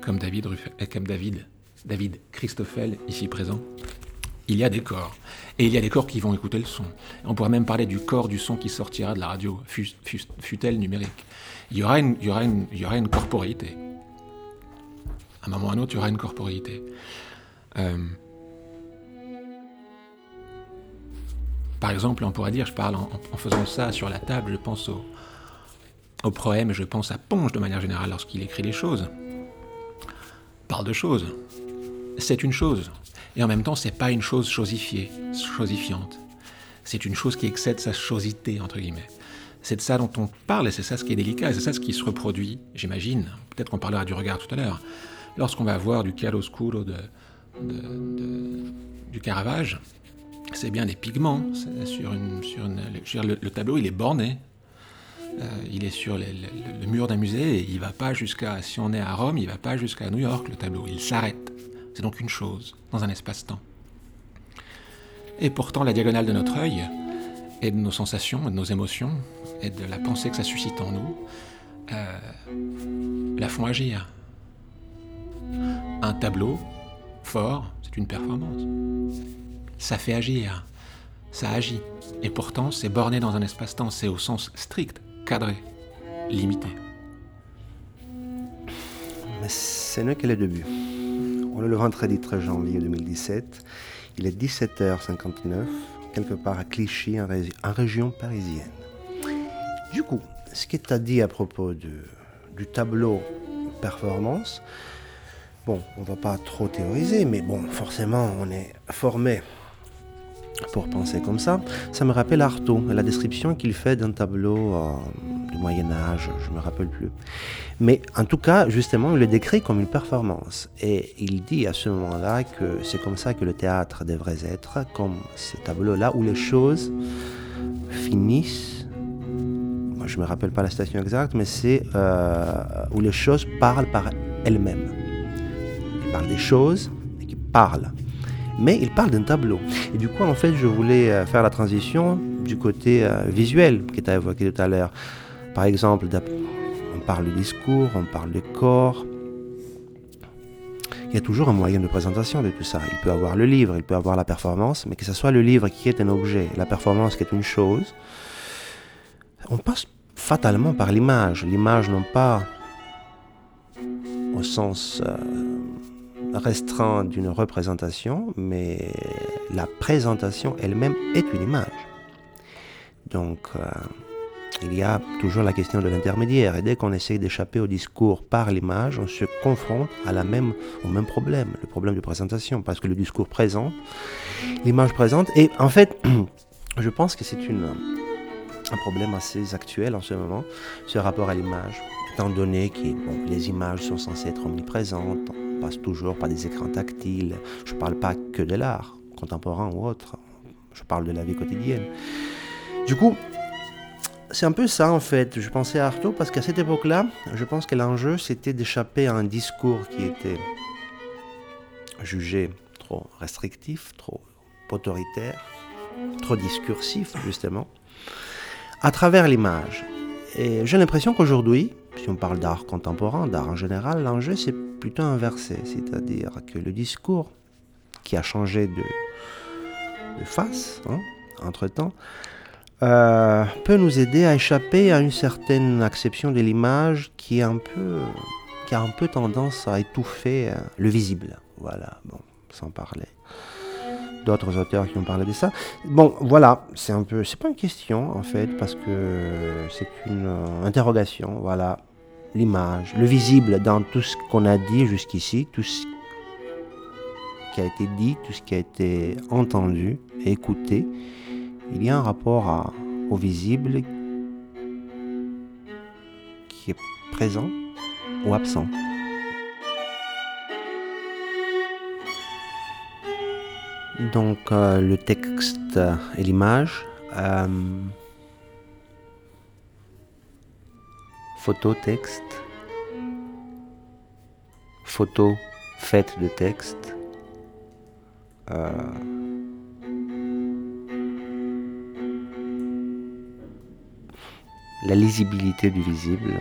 comme David, euh, comme David, David Christoffel, ici présent, il y a des corps. Et il y a des corps qui vont écouter le son. On pourrait même parler du corps du son qui sortira de la radio, fut-elle numérique. Il y, aura une, il, y aura une, il y aura une corporéité. À un moment ou à un autre, il y aura une corporéité. Euh, Par exemple, on pourrait dire, je parle en, faisant ça sur la table, je pense au, au proème, je pense à Ponge de manière générale lorsqu'il écrit les choses. Parle de choses. C'est une chose. Et en même temps, c'est pas une chose chosifiée, chosifiante. C'est une chose qui excède sa chosité, entre guillemets. C'est de ça dont on parle et c'est ça ce qui est délicat et c'est ça ce qui se reproduit, j'imagine. Peut-être qu'on parlera du regard tout à l'heure. Lorsqu'on va voir du chiaroscuro de, du Caravage, c'est bien des pigments. Le, tableau, il est borné. Euh, il est sur le, mur d'un musée et il va pas jusqu'à. Si on est à Rome, il va pas jusqu'à New York, le tableau. Il s'arrête. C'est donc une chose, dans un espace-temps. Et pourtant, la diagonale de notre œil, et de nos sensations, et de nos émotions, et de la pensée que ça suscite en nous, euh, la font agir. Un tableau fort, c'est une performance ça fait agir, ça agit. Et pourtant, c'est borné dans un espace-temps, c'est au sens strict, cadré, limité. Mais ce n'est que le début. On est le vendredi 13 janvier 2017. Il est 17h59, quelque part à Clichy, en, région parisienne. Du coup, ce que tu as dit à propos de, du tableau performance, bon, on va pas trop théoriser, mais bon, forcément, on est formé pour penser comme ça, ça me rappelle Artaud, la description qu'il fait d'un tableau euh, du Moyen Âge, je ne me rappelle plus. Mais en tout cas, justement, il le décrit comme une performance. Et il dit à ce moment-là que c'est comme ça que le théâtre devrait être, comme ces tableaux-là où les choses finissent. Moi, je ne me rappelle pas la station exacte, mais c'est euh, où les choses parlent par elles-mêmes. Il parle des choses et qui parlent. Mais il parle d'un tableau. Et du coup, en fait, je voulais euh, faire la transition du côté euh, visuel qui était évoqué tout à l'heure. Par exemple, on parle de discours, on parle de corps. Il y a toujours un moyen de présentation de tout ça. Il peut avoir le livre, il peut avoir la performance, mais que ce soit le livre qui est un objet, la performance qui est une chose, on passe fatalement par l'image. L'image non pas au sens euh, restreint d'une représentation, mais la présentation elle-même est une image. Donc, euh, il y a toujours la question de l'intermédiaire. Et dès qu'on essaye d'échapper au discours par l'image, on se confronte à la même, au même problème, le problème de présentation, parce que le discours présente, l'image présente. Et en fait, je pense que c'est un problème assez actuel en ce moment, ce rapport à l'image, étant donné que les images sont censées être omniprésentes, on passe toujours par des écrans tactiles. Je ne parle pas que de l'art contemporain ou autre, je parle de la vie quotidienne. Du coup, c'est un peu ça en fait. Je pensais à Artaud parce qu'à cette époque-là, je pense que l'enjeu c'était d'échapper à un discours qui était jugé trop restrictif, trop autoritaire, trop discursif justement, à travers l'image. Et j'ai l'impression qu'aujourd'hui, si on parle d'art contemporain, d'art en général, l'enjeu c'est plutôt inversé, c'est-à-dire que le discours qui a changé de, face hein, entre-temps, euh, peut nous aider à échapper à une certaine acception de l'image qui qui a un peu tendance à étouffer euh, le visible. Voilà, bon, sans parler d'autres auteurs qui ont parlé de ça. Bon, voilà, c'est un peu, c'est pas une question en fait, parce que c'est une euh, interrogation. Voilà, l'image, le visible dans tout ce qu'on a dit jusqu'ici, tout ce qui a été dit, tout ce qui a été entendu écouté il y a un rapport au visible qui est présent ou absent. Donc euh, le texte et l'image, euh, photo, texte, photo faite de texte. Euh, la lisibilité du visible.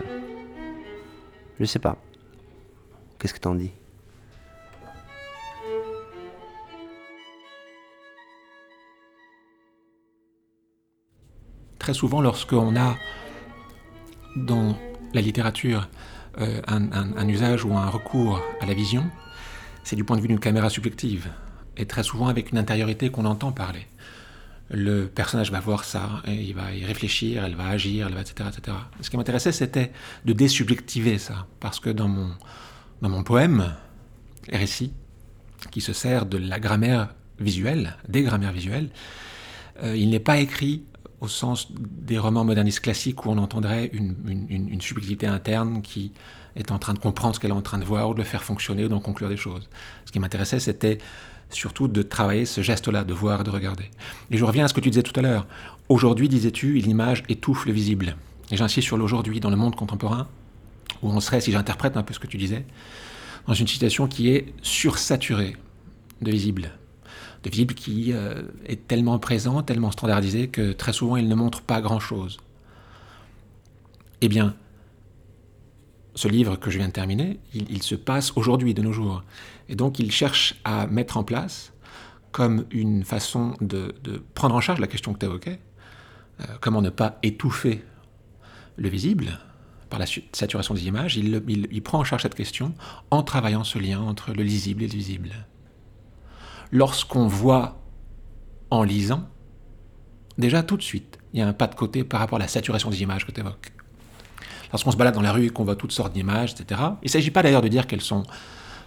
Je sais pas. Qu'est-ce que t'en dis? Très souvent, lorsqu'on a dans la littérature euh, un, usage ou un recours à la vision, c'est du point de vue d'une caméra subjective, et très souvent avec une intériorité qu'on entend parler le personnage va voir ça, et il va y réfléchir, elle va agir, elle va, etc., etc. Ce qui m'intéressait, c'était de désubjectiver ça, parce que dans mon, dans mon poème, récit, qui se sert de la grammaire visuelle, des grammaires visuelles, euh, il n'est pas écrit au sens des romans modernistes classiques où on entendrait une, une subjectivité interne qui est en train de comprendre ce qu'elle est en train de voir ou de le faire fonctionner ou d'en conclure des choses. Ce qui m'intéressait, c'était surtout de travailler ce geste-là, de voir de regarder. Et je reviens à ce que tu disais tout à l'heure. Aujourd'hui, disais-tu, l'image étouffe le visible. Et j'insiste sur l'aujourd'hui, dans le monde contemporain, où on serait, si j'interprète un peu ce que tu disais, dans une situation qui est sursaturée de visible. De visible qui euh, est tellement présent, tellement standardisé, que très souvent il ne montre pas grand-chose. Eh bien, ce livre que je viens de terminer, il, se passe aujourd'hui, de nos jours. Et donc il cherche à mettre en place, comme une façon de, prendre en charge la question que tu évoquais, euh, comment ne pas étouffer le visible par la saturation des images, il, prend en charge cette question en travaillant ce lien entre le lisible et le visible. Lorsqu'on voit en lisant, déjà tout de suite, il y a un pas de côté par rapport à la saturation des images que tu évoques lorsqu'on se balade dans la rue et qu'on voit toutes sortes d'images, etc. Il ne s'agit pas d'ailleurs de dire qu'elles sont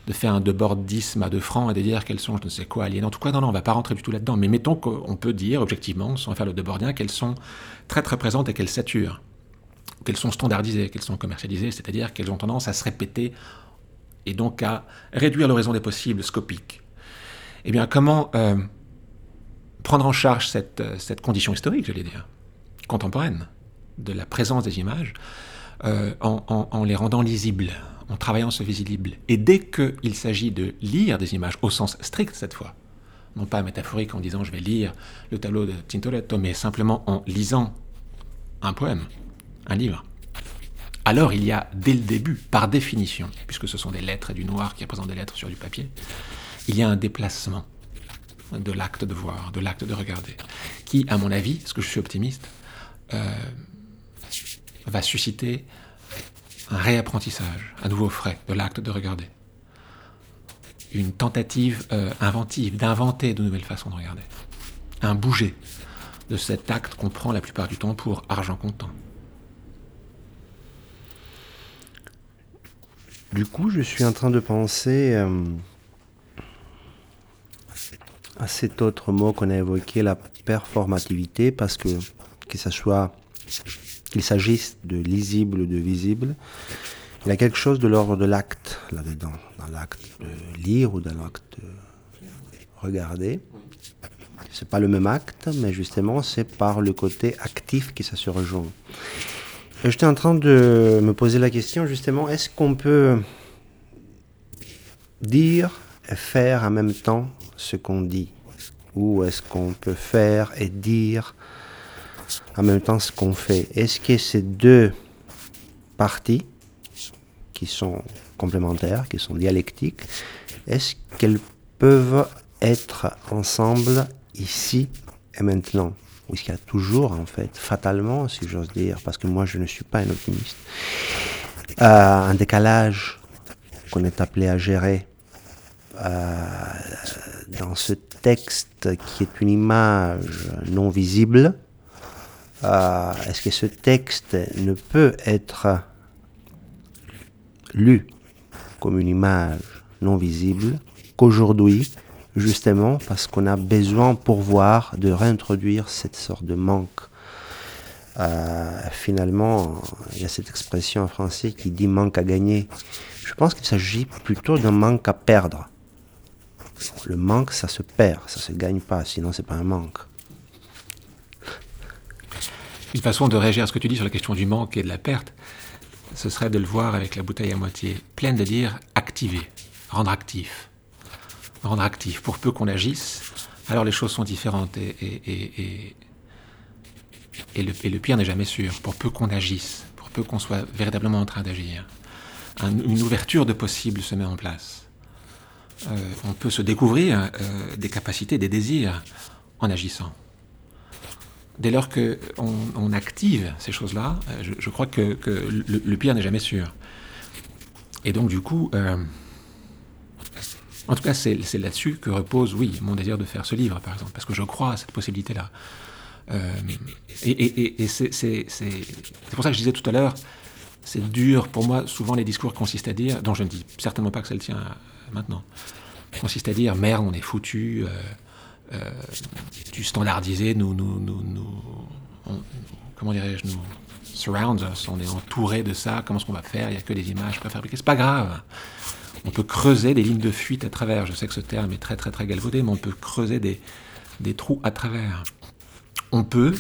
de faire un debordisme à deux francs et de dire qu'elles sont, je ne sais quoi, aliénantes. En tout cas, non, non, on ne va pas rentrer du tout là-dedans. Mais mettons qu'on peut dire, objectivement, sans faire le debordien, qu'elles sont très très présentes et qu'elles saturent. qu'elles sont standardisées, qu'elles sont commercialisées, c'est-à-dire qu'elles ont tendance à se répéter et donc à réduire l'horizon des possibles scopiques. Eh bien, comment euh, prendre en charge cette, euh, cette condition historique, j'allais dire, contemporaine, de la présence des images, euh, en, en, les rendant lisibles, en travaillant ce visible. Et dès qu'il s'agit de lire des images, au sens strict cette fois, non pas métaphorique en disant je vais lire le tableau de Tintoretto, mais simplement en lisant un poème, un livre, alors il y a dès le début, par définition, puisque ce sont des lettres et du noir qui représentent des lettres sur du papier, il y a un déplacement de l'acte de voir, de l'acte de regarder, qui, à mon avis, parce que je suis optimiste, euh, va susciter un réapprentissage, un nouveau frais de l'acte de regarder. Une tentative euh, inventive d'inventer de nouvelles façons de regarder. Un bouger de cet acte qu'on prend la plupart du temps pour argent comptant. Du coup, je suis en train de penser euh, à cet autre mot qu'on a évoqué, la performativité, parce que qu'il s'agisse de lisible ou de visible, il y a quelque chose de l'ordre de l'acte là-dedans, dans l'acte de lire ou dans l'acte de regarder. C'est pas le même acte, mais justement c'est par le côté actif que ça se rejoint. J'étais en train de me poser la question justement, est-ce qu'on peut dire et faire en même temps ce qu'on dit. Ou est-ce qu'on peut faire et dire en même temps ce qu'on fait. Est-ce que ces deux parties qui sont complémentaires, qui sont dialectiques, est-ce qu'elles peuvent être ensemble ici et maintenant? Ou est-ce qu'il y a toujours, en fait, fatalement, si j'ose dire, parce que moi je ne suis pas un optimiste, euh, un décalage qu'on est appelé à gérer euh, dans ce texte qui est une image non visible, euh, est-ce que ce texte ne peut être lu comme une image non visible qu'aujourd'hui, justement parce qu'on a besoin pour voir de réintroduire cette sorte de manque? Euh, finalement, il y a cette expression en français qui dit manque à gagner. Je pense qu'il s'agit plutôt d'un manque à perdre. Le manque, ça se perd, ça se gagne pas, sinon c'est pas un manque. Une façon de réagir à ce que tu dis sur la question du manque et de la perte, ce serait de le voir avec la bouteille à moitié pleine, de dire activer, rendre actif. Rendre actif. Pour peu qu'on agisse, alors les choses sont différentes et, et, et, le, le, pire n'est jamais sûr. Pour peu qu'on agisse, pour peu qu'on soit véritablement en train d'agir, une ouverture de possible se met en place. Euh, on peut se découvrir euh, des capacités, des désirs en agissant. Dès lors qu'on on active ces choses-là, euh, je, crois que, le, pire n'est jamais sûr. Et donc du coup, en tout cas c'est là-dessus que repose, oui, mon désir de faire ce livre, par exemple, parce que je crois à cette possibilité-là. et, et c'est pour ça que je disais tout à l'heure, c'est dur pour moi, souvent les discours consistent à dire, dont je ne dis certainement pas que ça le tient maintenant, consiste à dire merde, on est foutu, euh, euh, standardisé nous, nous comment dirais-je, nous surrounds us, on est entouré de ça, comment est-ce qu'on va faire, il n'y a que des images préfabriquées, c'est pas grave. On peut creuser des lignes de fuite à travers, je sais que ce terme est très très très galvaudé, mais on peut creuser des trous à travers. On peut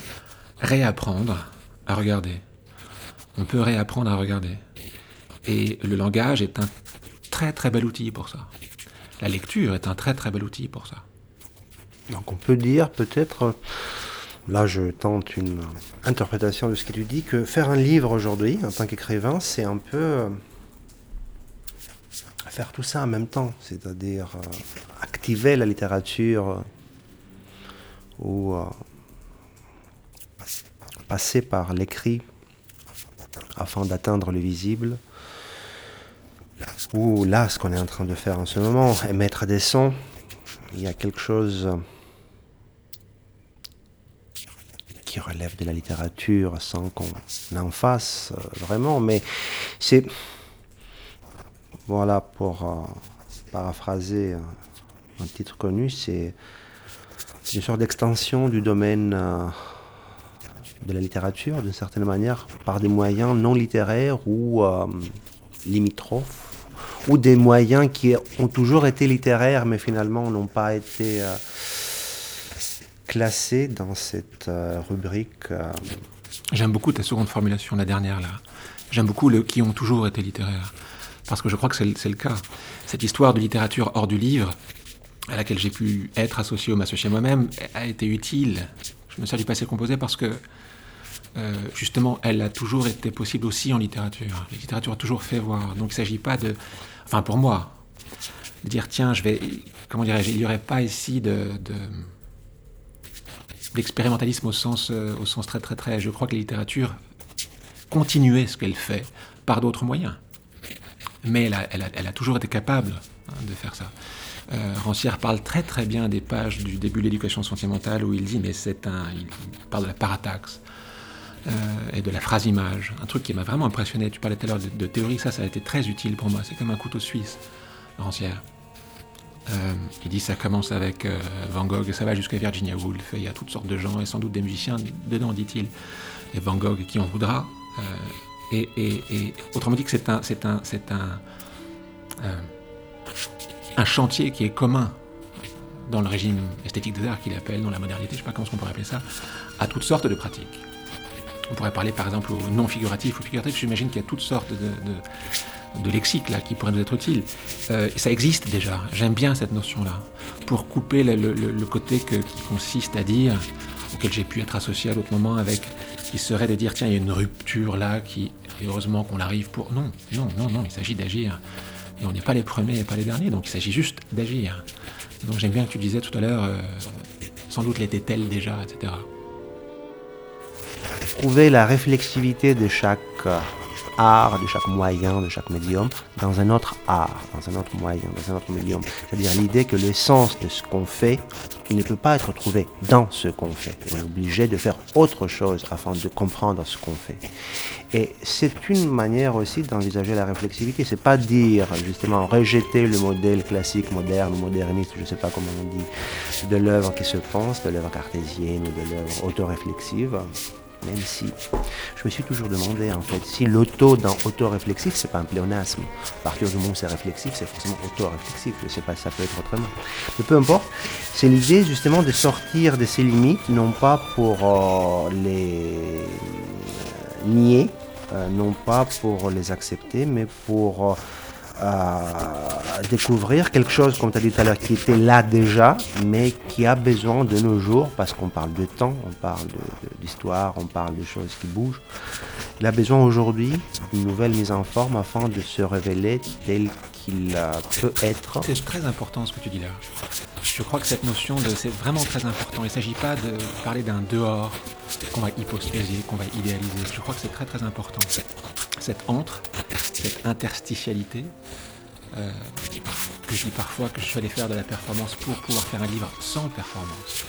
réapprendre à regarder. On peut réapprendre à regarder. Et le langage est un très très bel outil pour ça. La lecture est un très très bel outil pour ça. Donc on peut dire peut-être, là je tente une interprétation de ce que tu dis, que faire un livre aujourd'hui en tant qu'écrivain, c'est un peu euh, faire tout ça en même temps, c'est-à-dire euh, activer la littérature euh, ou passer par l'écrit afin d'atteindre le visible ou là, ce qu'on est en train de faire en ce moment, émettre des sons, il y a quelque chose qui relève de la littérature sans qu'on en fasse euh, vraiment, mais c'est, voilà, pour euh, paraphraser un, titre connu, c'est une sorte d'extension du domaine euh, de la littérature, d'une certaine manière, par des moyens non littéraires ou euh, limitrophes, ou des moyens qui ont toujours été littéraires, mais finalement n'ont pas été euh, classés dans cette euh, rubrique. J'aime beaucoup ta seconde formulation, la dernière là. J'aime beaucoup le qui ont toujours été littéraires. Parce que je crois que c'est le cas. Cette histoire de littérature hors du livre, à laquelle j'ai pu être associé ou m'associer moi-même, a été utile. Je me sers du passé composé parce que euh, justement, elle a toujours été possible aussi en littérature. La littérature a toujours fait voir. Donc il ne s'agit pas de, enfin pour moi, de dire tiens, je vais, comment dirais-je, il n'y aurait pas ici de, d'expérimentalisme au sens, euh, au sens très très très. Je crois que la littérature continuait ce qu'elle fait par d'autres moyens. Mais elle a, elle a, toujours été capable hein, de faire ça. Euh, Rancière parle très très bien des pages du début de l'éducation sentimentale où il dit mais c'est un, il parle de la parataxe, euh, et de la phrase image, un truc qui m'a vraiment impressionné. Tu parlais tout à l'heure de, théorie, ça, ça a été très utile pour moi. C'est comme un couteau suisse, Rancière. Euh, il dit ça commence avec euh, Van Gogh ça va jusqu'à Virginia Woolf. il y a toutes sortes de gens et sans doute des musiciens dedans, dit-il. Et Van Gogh qui en voudra. Et, et, autrement dit que c'est un, un chantier qui est commun dans le régime esthétique des arts qu'il appelle, dans la modernité, je ne sais pas comment on pourrait appeler ça, à toutes sortes de pratiques. On pourrait parler par exemple au non figuratif ou figuratif. J'imagine qu'il y a toutes sortes de, de, lexiques là qui pourraient nous être utiles. Euh, ça existe déjà. J'aime bien cette notion-là. Pour couper le, côté qui consiste à dire, auquel j'ai pu être associé à d'autres moments avec, qui serait de dire tiens, il y a une rupture là, qui, heureusement qu'on arrive pour. Non, non, non, non, il s'agit d'agir. Et on n'est pas les premiers et pas les derniers, donc il s'agit juste d'agir. Donc j'aime bien que tu disais tout à l'heure, euh, sans doute l'était-elle déjà, etc trouver la réflexivité de chaque euh, art, de chaque moyen, de chaque médium, dans un autre art, dans un autre moyen, dans un autre médium. C'est-à-dire l'idée que l'essence de ce qu'on fait, ne peut pas être trouvé dans ce qu'on fait. On est obligé de faire autre chose afin de comprendre ce qu'on fait. Et c'est une manière aussi d'envisager la réflexivité. C'est pas dire justement rejeter le modèle classique, moderne, moderniste, je ne sais pas comment on dit, de l'œuvre qui se pense, de l'œuvre cartésienne ou de l'œuvre autoréflexive même si je me suis toujours demandé en fait si l'auto dans auto-réflexif c'est pas un pléonasme. À partir du moment c'est réflexif, c'est forcément auto-réflexif. Je sais pas ça peut être autrement. Mais peu importe, c'est l'idée justement de sortir de ces limites, non pas pour euh, les nier, euh, non pas pour les accepter, mais pour euh, à découvrir quelque chose, comme tu as dit tout à l'heure, qui était là déjà, mais qui a besoin de nos jours, parce qu'on parle de temps, on parle d'histoire, on parle de choses qui bougent. Il a besoin aujourd'hui d'une nouvelle mise en forme afin de se révéler tel peut être. C'est très important ce que tu dis là. Je crois que cette notion de c'est vraiment très important. Il ne s'agit pas de parler d'un dehors qu'on va hypostasier, qu'on va idéaliser. Je crois que c'est très très important. Cette entre, cette interstitialité, euh, que je dis parfois que je suis allé faire de la performance pour pouvoir faire un livre sans performance.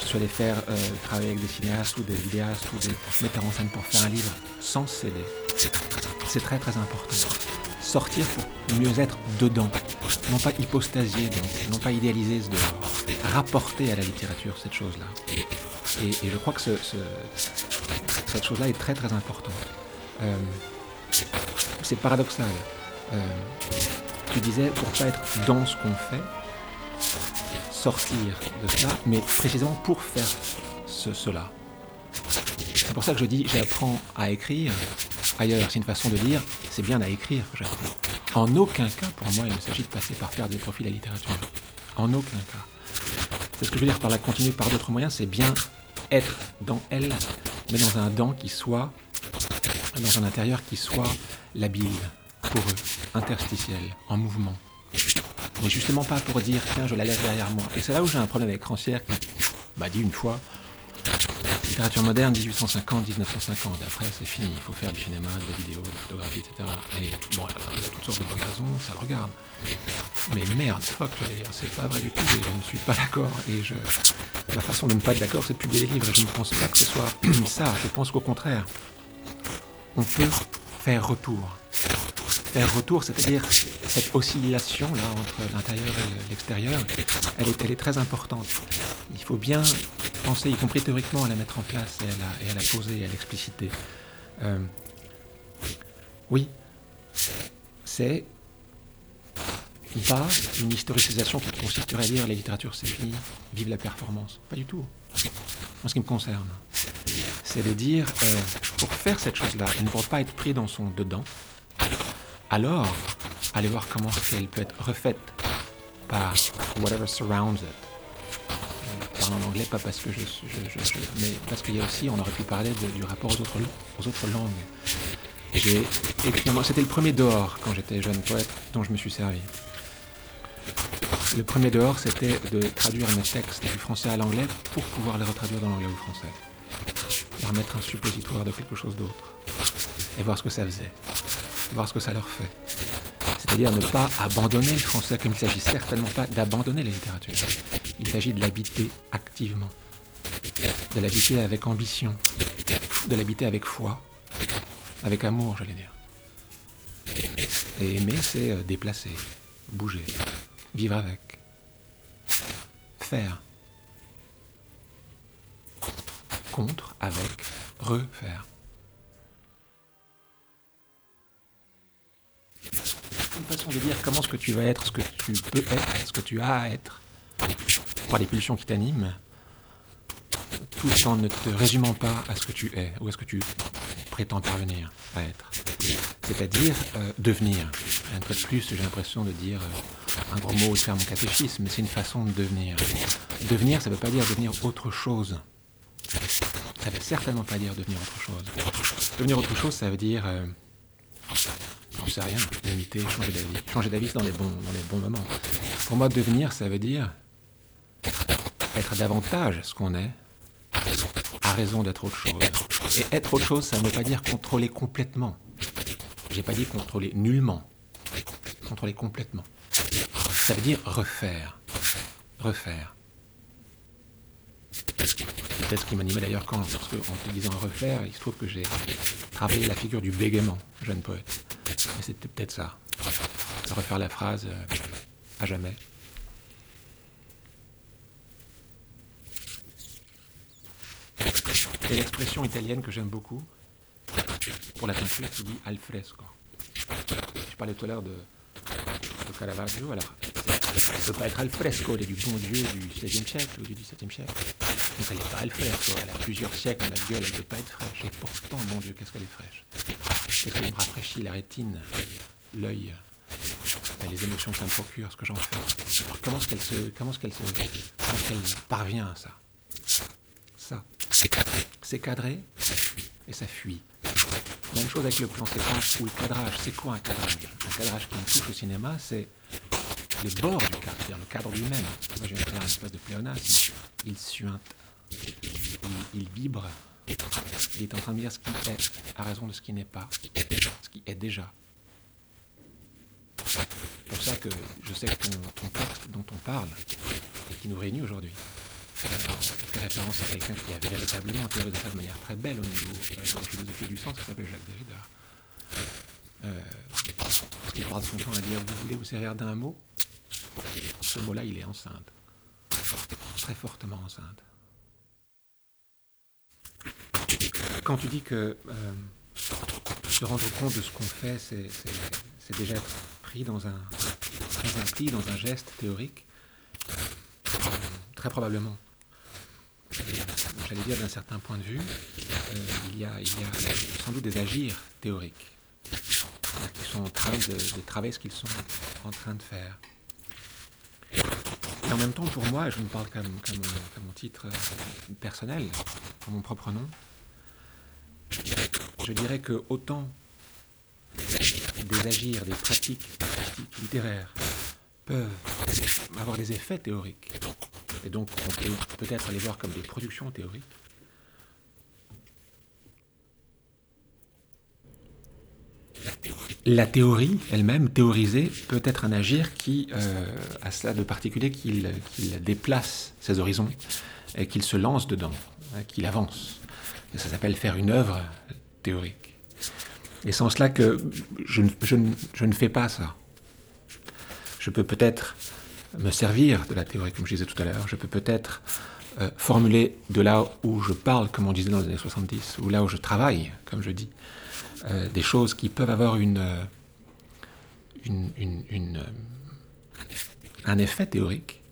Je suis allé faire euh, travailler avec des cinéastes ou des vidéastes ou des metteurs en scène pour faire un livre sans CD. C'est très très important. Sortir pour mieux être dedans, non pas hypostasier, non pas idéaliser ce dehors, rapporter à la littérature cette chose-là. Et, je crois que cette chose-là est très très importante. Euh, c'est paradoxal. Euh, tu disais, pour pas être dans ce qu'on fait, sortir de cela, mais précisément pour faire cela. C'est pour ça que je dis, j'apprends à écrire ailleurs. C'est une façon de dire, c'est bien à écrire, En aucun cas, pour moi, il ne s'agit de passer par faire des profils à littérature. En aucun cas. C'est ce que je veux dire par la continuer par d'autres moyens, c'est bien être dans elle, mais dans un dans qui soit, dans un intérieur qui soit labile, pour eux, interstitiel, en mouvement. Mais justement pas pour dire, tiens, je la laisse derrière moi. Et c'est là où j'ai un problème avec Rancière qui m'a dit une fois, littérature moderne, 1850, 1950. Après, c'est fini. Il faut faire du cinéma, de la vidéo, de la photographie, etc. Et bon, il y a toutes sortes de bonnes raisons, ça regarde. Mais merde, fuck, c'est pas vrai du tout. Et je ne suis pas d'accord. Et je, la façon de ne pas être d'accord, c'est de publier des livres. Et je ne pense pas que ce soit ça. Je pense qu'au contraire, on peut faire retour. Retour, c'est-à-dire cette oscillation là entre l'intérieur et l'extérieur, elle est, très importante. Il faut bien penser, y compris théoriquement, à la mettre en place et à la, poser, et à l'expliciter. Euh, oui, c'est pas une historicisation qui consisterait à dire la littérature c'est fini, vive la performance. Pas du tout. En ce qui me concerne, c'est de dire euh, pour faire cette chose-là, et ne pour pas être pris dans son dedans, alors allez voir comment elle peut être refaite par whatever surrounds it. Je parle en anglais pas parce que je, je, mais parce qu'il y a aussi, on aurait pu parler du rapport aux autres, aux autres langues. Et j'ai c'était le premier dehors quand j'étais jeune poète dont je me suis servi. Le premier dehors, c'était de traduire mes textes du français à l'anglais pour pouvoir les retraduire dans l'anglais ou le français. Leur mettre un suppositoire de quelque chose d'autre. Et voir ce que ça faisait. Voir ce que ça leur fait. C'est-à-dire ne pas abandonner le français comme il ne s'agit certainement pas d'abandonner la littérature. Il s'agit de l'habiter activement. De l'habiter avec ambition. De l'habiter avec foi. Avec amour, j'allais dire. Et aimer, c'est euh, déplacer, bouger, vivre avec, faire, contre, avec, refaire. Une façon de dire comment ce que tu vas être, ce que tu peux être, ce que tu as à être, par les pulsions qui t'animent, tout en ne te résumant pas à ce que tu es ou à ce que tu prétends parvenir à être. C'est-à-dire euh, devenir. Un peu de plus, j'ai l'impression de dire euh, un gros mot au faire mon catéchisme, mais c'est une façon de devenir. Devenir, ça ne veut pas dire devenir autre chose. Ça ne veut certainement pas dire devenir autre chose. Devenir autre chose, ça veut dire. Euh, ne sais rien, limiter, changer d'avis. Changer d'avis dans les, bons, dans les bons moments. Pour moi, devenir, ça veut dire être davantage ce qu'on est, à raison d'être autre chose. Et être autre chose, ça ne veut pas dire contrôler complètement. J'ai pas dit contrôler nullement. Contrôler complètement. Ça veut dire refaire. Refaire. Peut-être ce qui m'animait d'ailleurs quand, parce qu'en te disant refaire, il se trouve que j'ai travaillé la figure du bégaiement, jeune poète. Mais c'était peut-être ça. Refaire la phrase euh, à jamais. Et l'expression italienne que j'aime beaucoup, pour la peinture, qui dit al fresco. Je parlais tout à l'heure de, de alors ne peut pas être al fresco, elle est du bon Dieu du XVIe siècle ou du XVIIe siècle. Donc elle n'est pas al fresco, elle a plusieurs siècles la gueule, elle ne peut pas être fraîche. Et pourtant, mon Dieu, qu'est-ce qu'elle est fraîche Qu'est-ce qu'elle me rafraîchit la rétine, l'œil, les émotions que ça me procure, ce que j'en fais. Alors comment est-ce qu'elle se, comment est-ce qu'elle se, comment est-ce qu'elle parvient à ça? Ça. C'est cadré. C'est cadré et ça fuit. Même chose avec le plan séquence ou le cadrage. C'est quoi un cadrage? Un cadrage qui me touche au cinéma, c'est les bords du cadre, c'est-à-dire le cadre lui-même. Moi, je de faire une espèce de pléonasme. Il suinte, il, vibre. Il est en train de dire ce qui est à raison de ce qui n'est pas, ce qui est déjà. C'est pour ça que je sais que ton, ton dont on parle, et qui nous réunit aujourd'hui, fait référence à quelqu'un qui avait véritablement théorisé ça de manière très belle au niveau de la philosophie du sens, qui s'appelle Jacques Derrida. Euh, il parle son temps à dire Vous voulez vous servir d'un mot? Ce mot-là, il est enceinte. Très fortement enceinte. Quand tu dis que euh, se rendre compte de ce qu'on fait, c'est déjà être pris dans un, dans dans un geste théorique, très probablement j'allais dire d'un certain point de vue, euh, il, y a, sans doute des agirs théoriques qui sont en train de, travailler ce qu'ils sont en train de faire. Et en même temps, pour moi, je me parle comme, mon, titre euh, personnel, comme mon propre nom, je dirais que autant des agirs, des pratiques littéraires peuvent avoir des effets théoriques, et donc on peut peut-être les voir comme des productions théoriques. Elle-même, théorisée, peut être un agir qui euh, a cela de particulier qu'il déplace ses horizons et qu'il se lance dedans, hein, qu'il avance. Ça s'appelle faire une œuvre théorique. Et sans cela que je, je ne fais pas ça. Je peux peut-être me servir de la théorie, comme je disais tout à l'heure. Je peux peut-être euh, formuler de là où je parle, comme on disait dans les années 70, ou là où je travaille, comme je dis, euh, des choses qui peuvent avoir une, euh, euh, un effet théorique.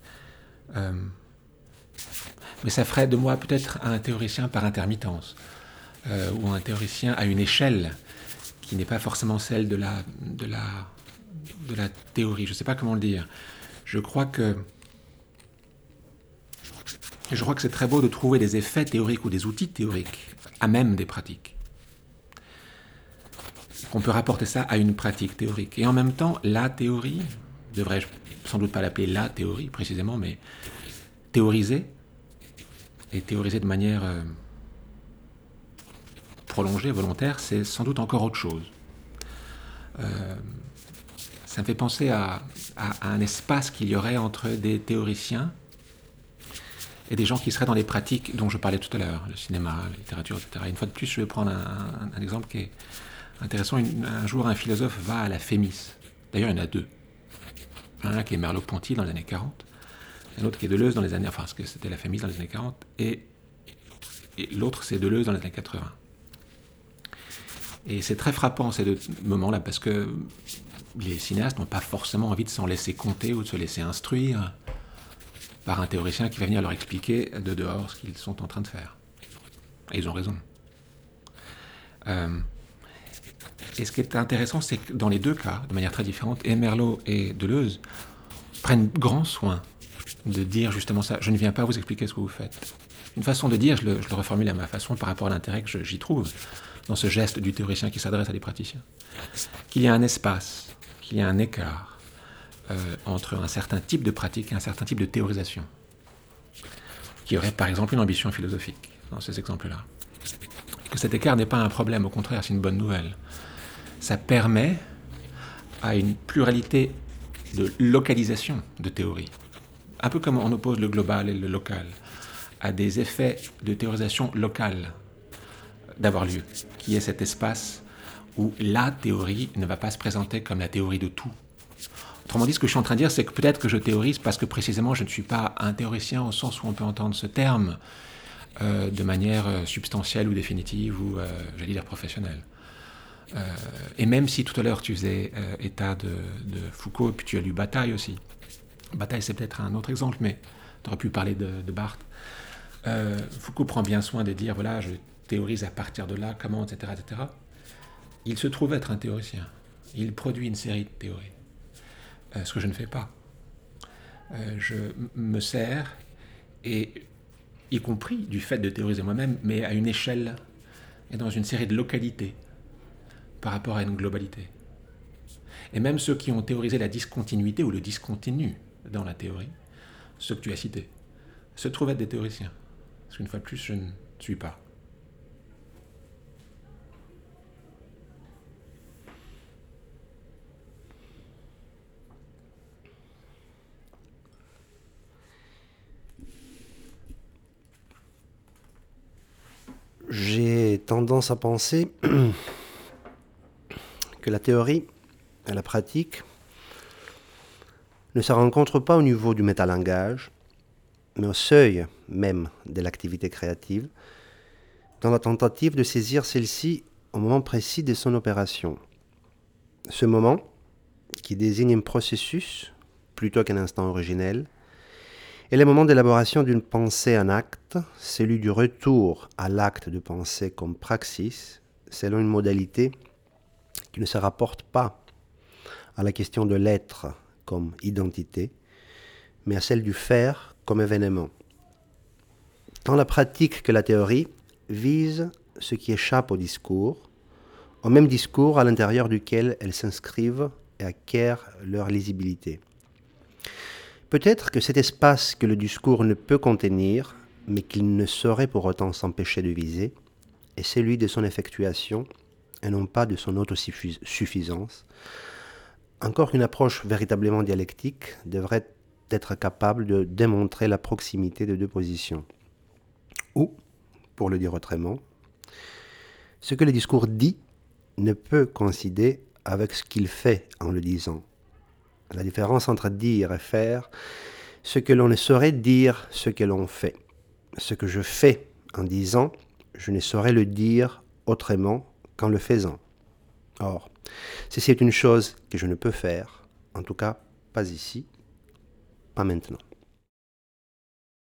Mais ça ferait de moi peut-être un théoricien par intermittence, ou un théoricien à une échelle qui n'est pas forcément celle de la, de la, de la théorie. Je ne sais pas comment le dire. Je crois que je crois que c'est très beau de trouver des effets théoriques ou des outils théoriques à même des pratiques. Qu'on peut rapporter ça à une pratique théorique. Et en même temps, la théorie, devrais-je sans doute pas l'appeler la théorie précisément, mais théoriser, et théoriser de manière euh, prolongée, volontaire, c'est sans doute encore autre chose. Euh, ça me fait penser à, un espace qu'il y aurait entre des théoriciens et des gens qui seraient dans les pratiques dont je parlais tout à l'heure, le cinéma, la littérature, etc. Une fois de plus, je vais prendre un exemple qui est intéressant. Un jour, un philosophe va à la Fémis. D'ailleurs, il y en a deux. Un qui est Merleau-Ponty dans les années 40, un autre qui est Deleuze dans les années... Enfin, que c'était la Fémis dans les années 40, et, et l'autre, c'est Deleuze dans les années 80. Et c'est très frappant ces deux moments-là, parce que les cinéastes n'ont pas forcément envie de s'en laisser compter ou de se laisser instruire par un théoricien qui va venir leur expliquer de dehors ce qu'ils sont en train de faire. Et ils ont raison. Euh, et ce qui est intéressant, c'est que dans les deux cas, de manière très différente, et et Deleuze prennent grand soin de dire justement ça. Je ne viens pas vous expliquer ce que vous faites. Une façon de dire, je le, reformule à ma façon par rapport à l'intérêt que j'y trouve dans ce geste du théoricien qui s'adresse à des praticiens. Qu'il y a un espace, qu'il y a un écart euh, entre un certain type de pratique et un certain type de théorisation. Qui aurait par exemple une ambition philosophique dans ces exemples-là. Que cet écart n'est pas un problème, au contraire, c'est une bonne nouvelle. Ça permet à une pluralité de localisation de théories. Un peu comme on oppose le global et le local, à des effets de théorisation locale d'avoir lieu, qui est cet espace où la théorie ne va pas se présenter comme la théorie de tout. Autrement dit, ce que je suis en train de dire, c'est que peut-être que je théorise parce que précisément je ne suis pas un théoricien au sens où on peut entendre ce terme euh, de manière euh, substantielle ou définitive ou, euh, j'allais dire, professionnelle. Euh, et même si tout à l'heure tu faisais euh, état de, Foucault, et puis tu as lu Bataille aussi. Bataille, c'est peut-être un autre exemple, mais tu aurais pu parler de, de Barthes. Euh, Foucault prend bien soin de dire, voilà, je théorise à partir de là, comment, etc., etc. Il se trouve être un théoricien. Il produit une série de théories. Ce que je ne fais pas. Je me sers, et y compris du fait de théoriser moi-même, mais à une échelle et dans une série de localités par rapport à une globalité. Et même ceux qui ont théorisé la discontinuité ou le discontinu dans la théorie, ceux que tu as cités, se trouvent être des théoriciens. Parce qu'une fois de plus, je ne suis pas. J'ai tendance à penser que la théorie et la pratique ne se rencontrent pas au niveau du métalangage, mais au seuil même de l'activité créative, dans la tentative de saisir celle-ci au moment précis de son opération. Ce moment, qui désigne un processus plutôt qu'un instant originel, est le moment d'élaboration d'une pensée en acte, celui du retour à l'acte de pensée comme praxis, selon une modalité qui ne se rapporte pas à la question de l'être comme identité, mais à celle du faire comme événement. Tant la pratique que la théorie visent ce qui échappe au discours, au même discours à l'intérieur duquel elles s'inscrivent et acquièrent leur lisibilité. Peut-être que cet espace que le discours ne peut contenir, mais qu'il ne saurait pour autant s'empêcher de viser, est celui de son effectuation et non pas de son autosuffisance. Encore une approche véritablement dialectique devrait être capable de démontrer la proximité de deux positions. Ou, pour le dire autrement, ce que le discours dit ne peut coïncider avec ce qu'il fait en le disant. La différence entre dire et faire, ce que l'on ne saurait dire, ce que l'on fait. ce que je fais en disant, je ne saurais le dire autrement qu'en le faisant. Or, si c'est une chose que je ne peux faire, en tout cas pas ici, pas maintenant.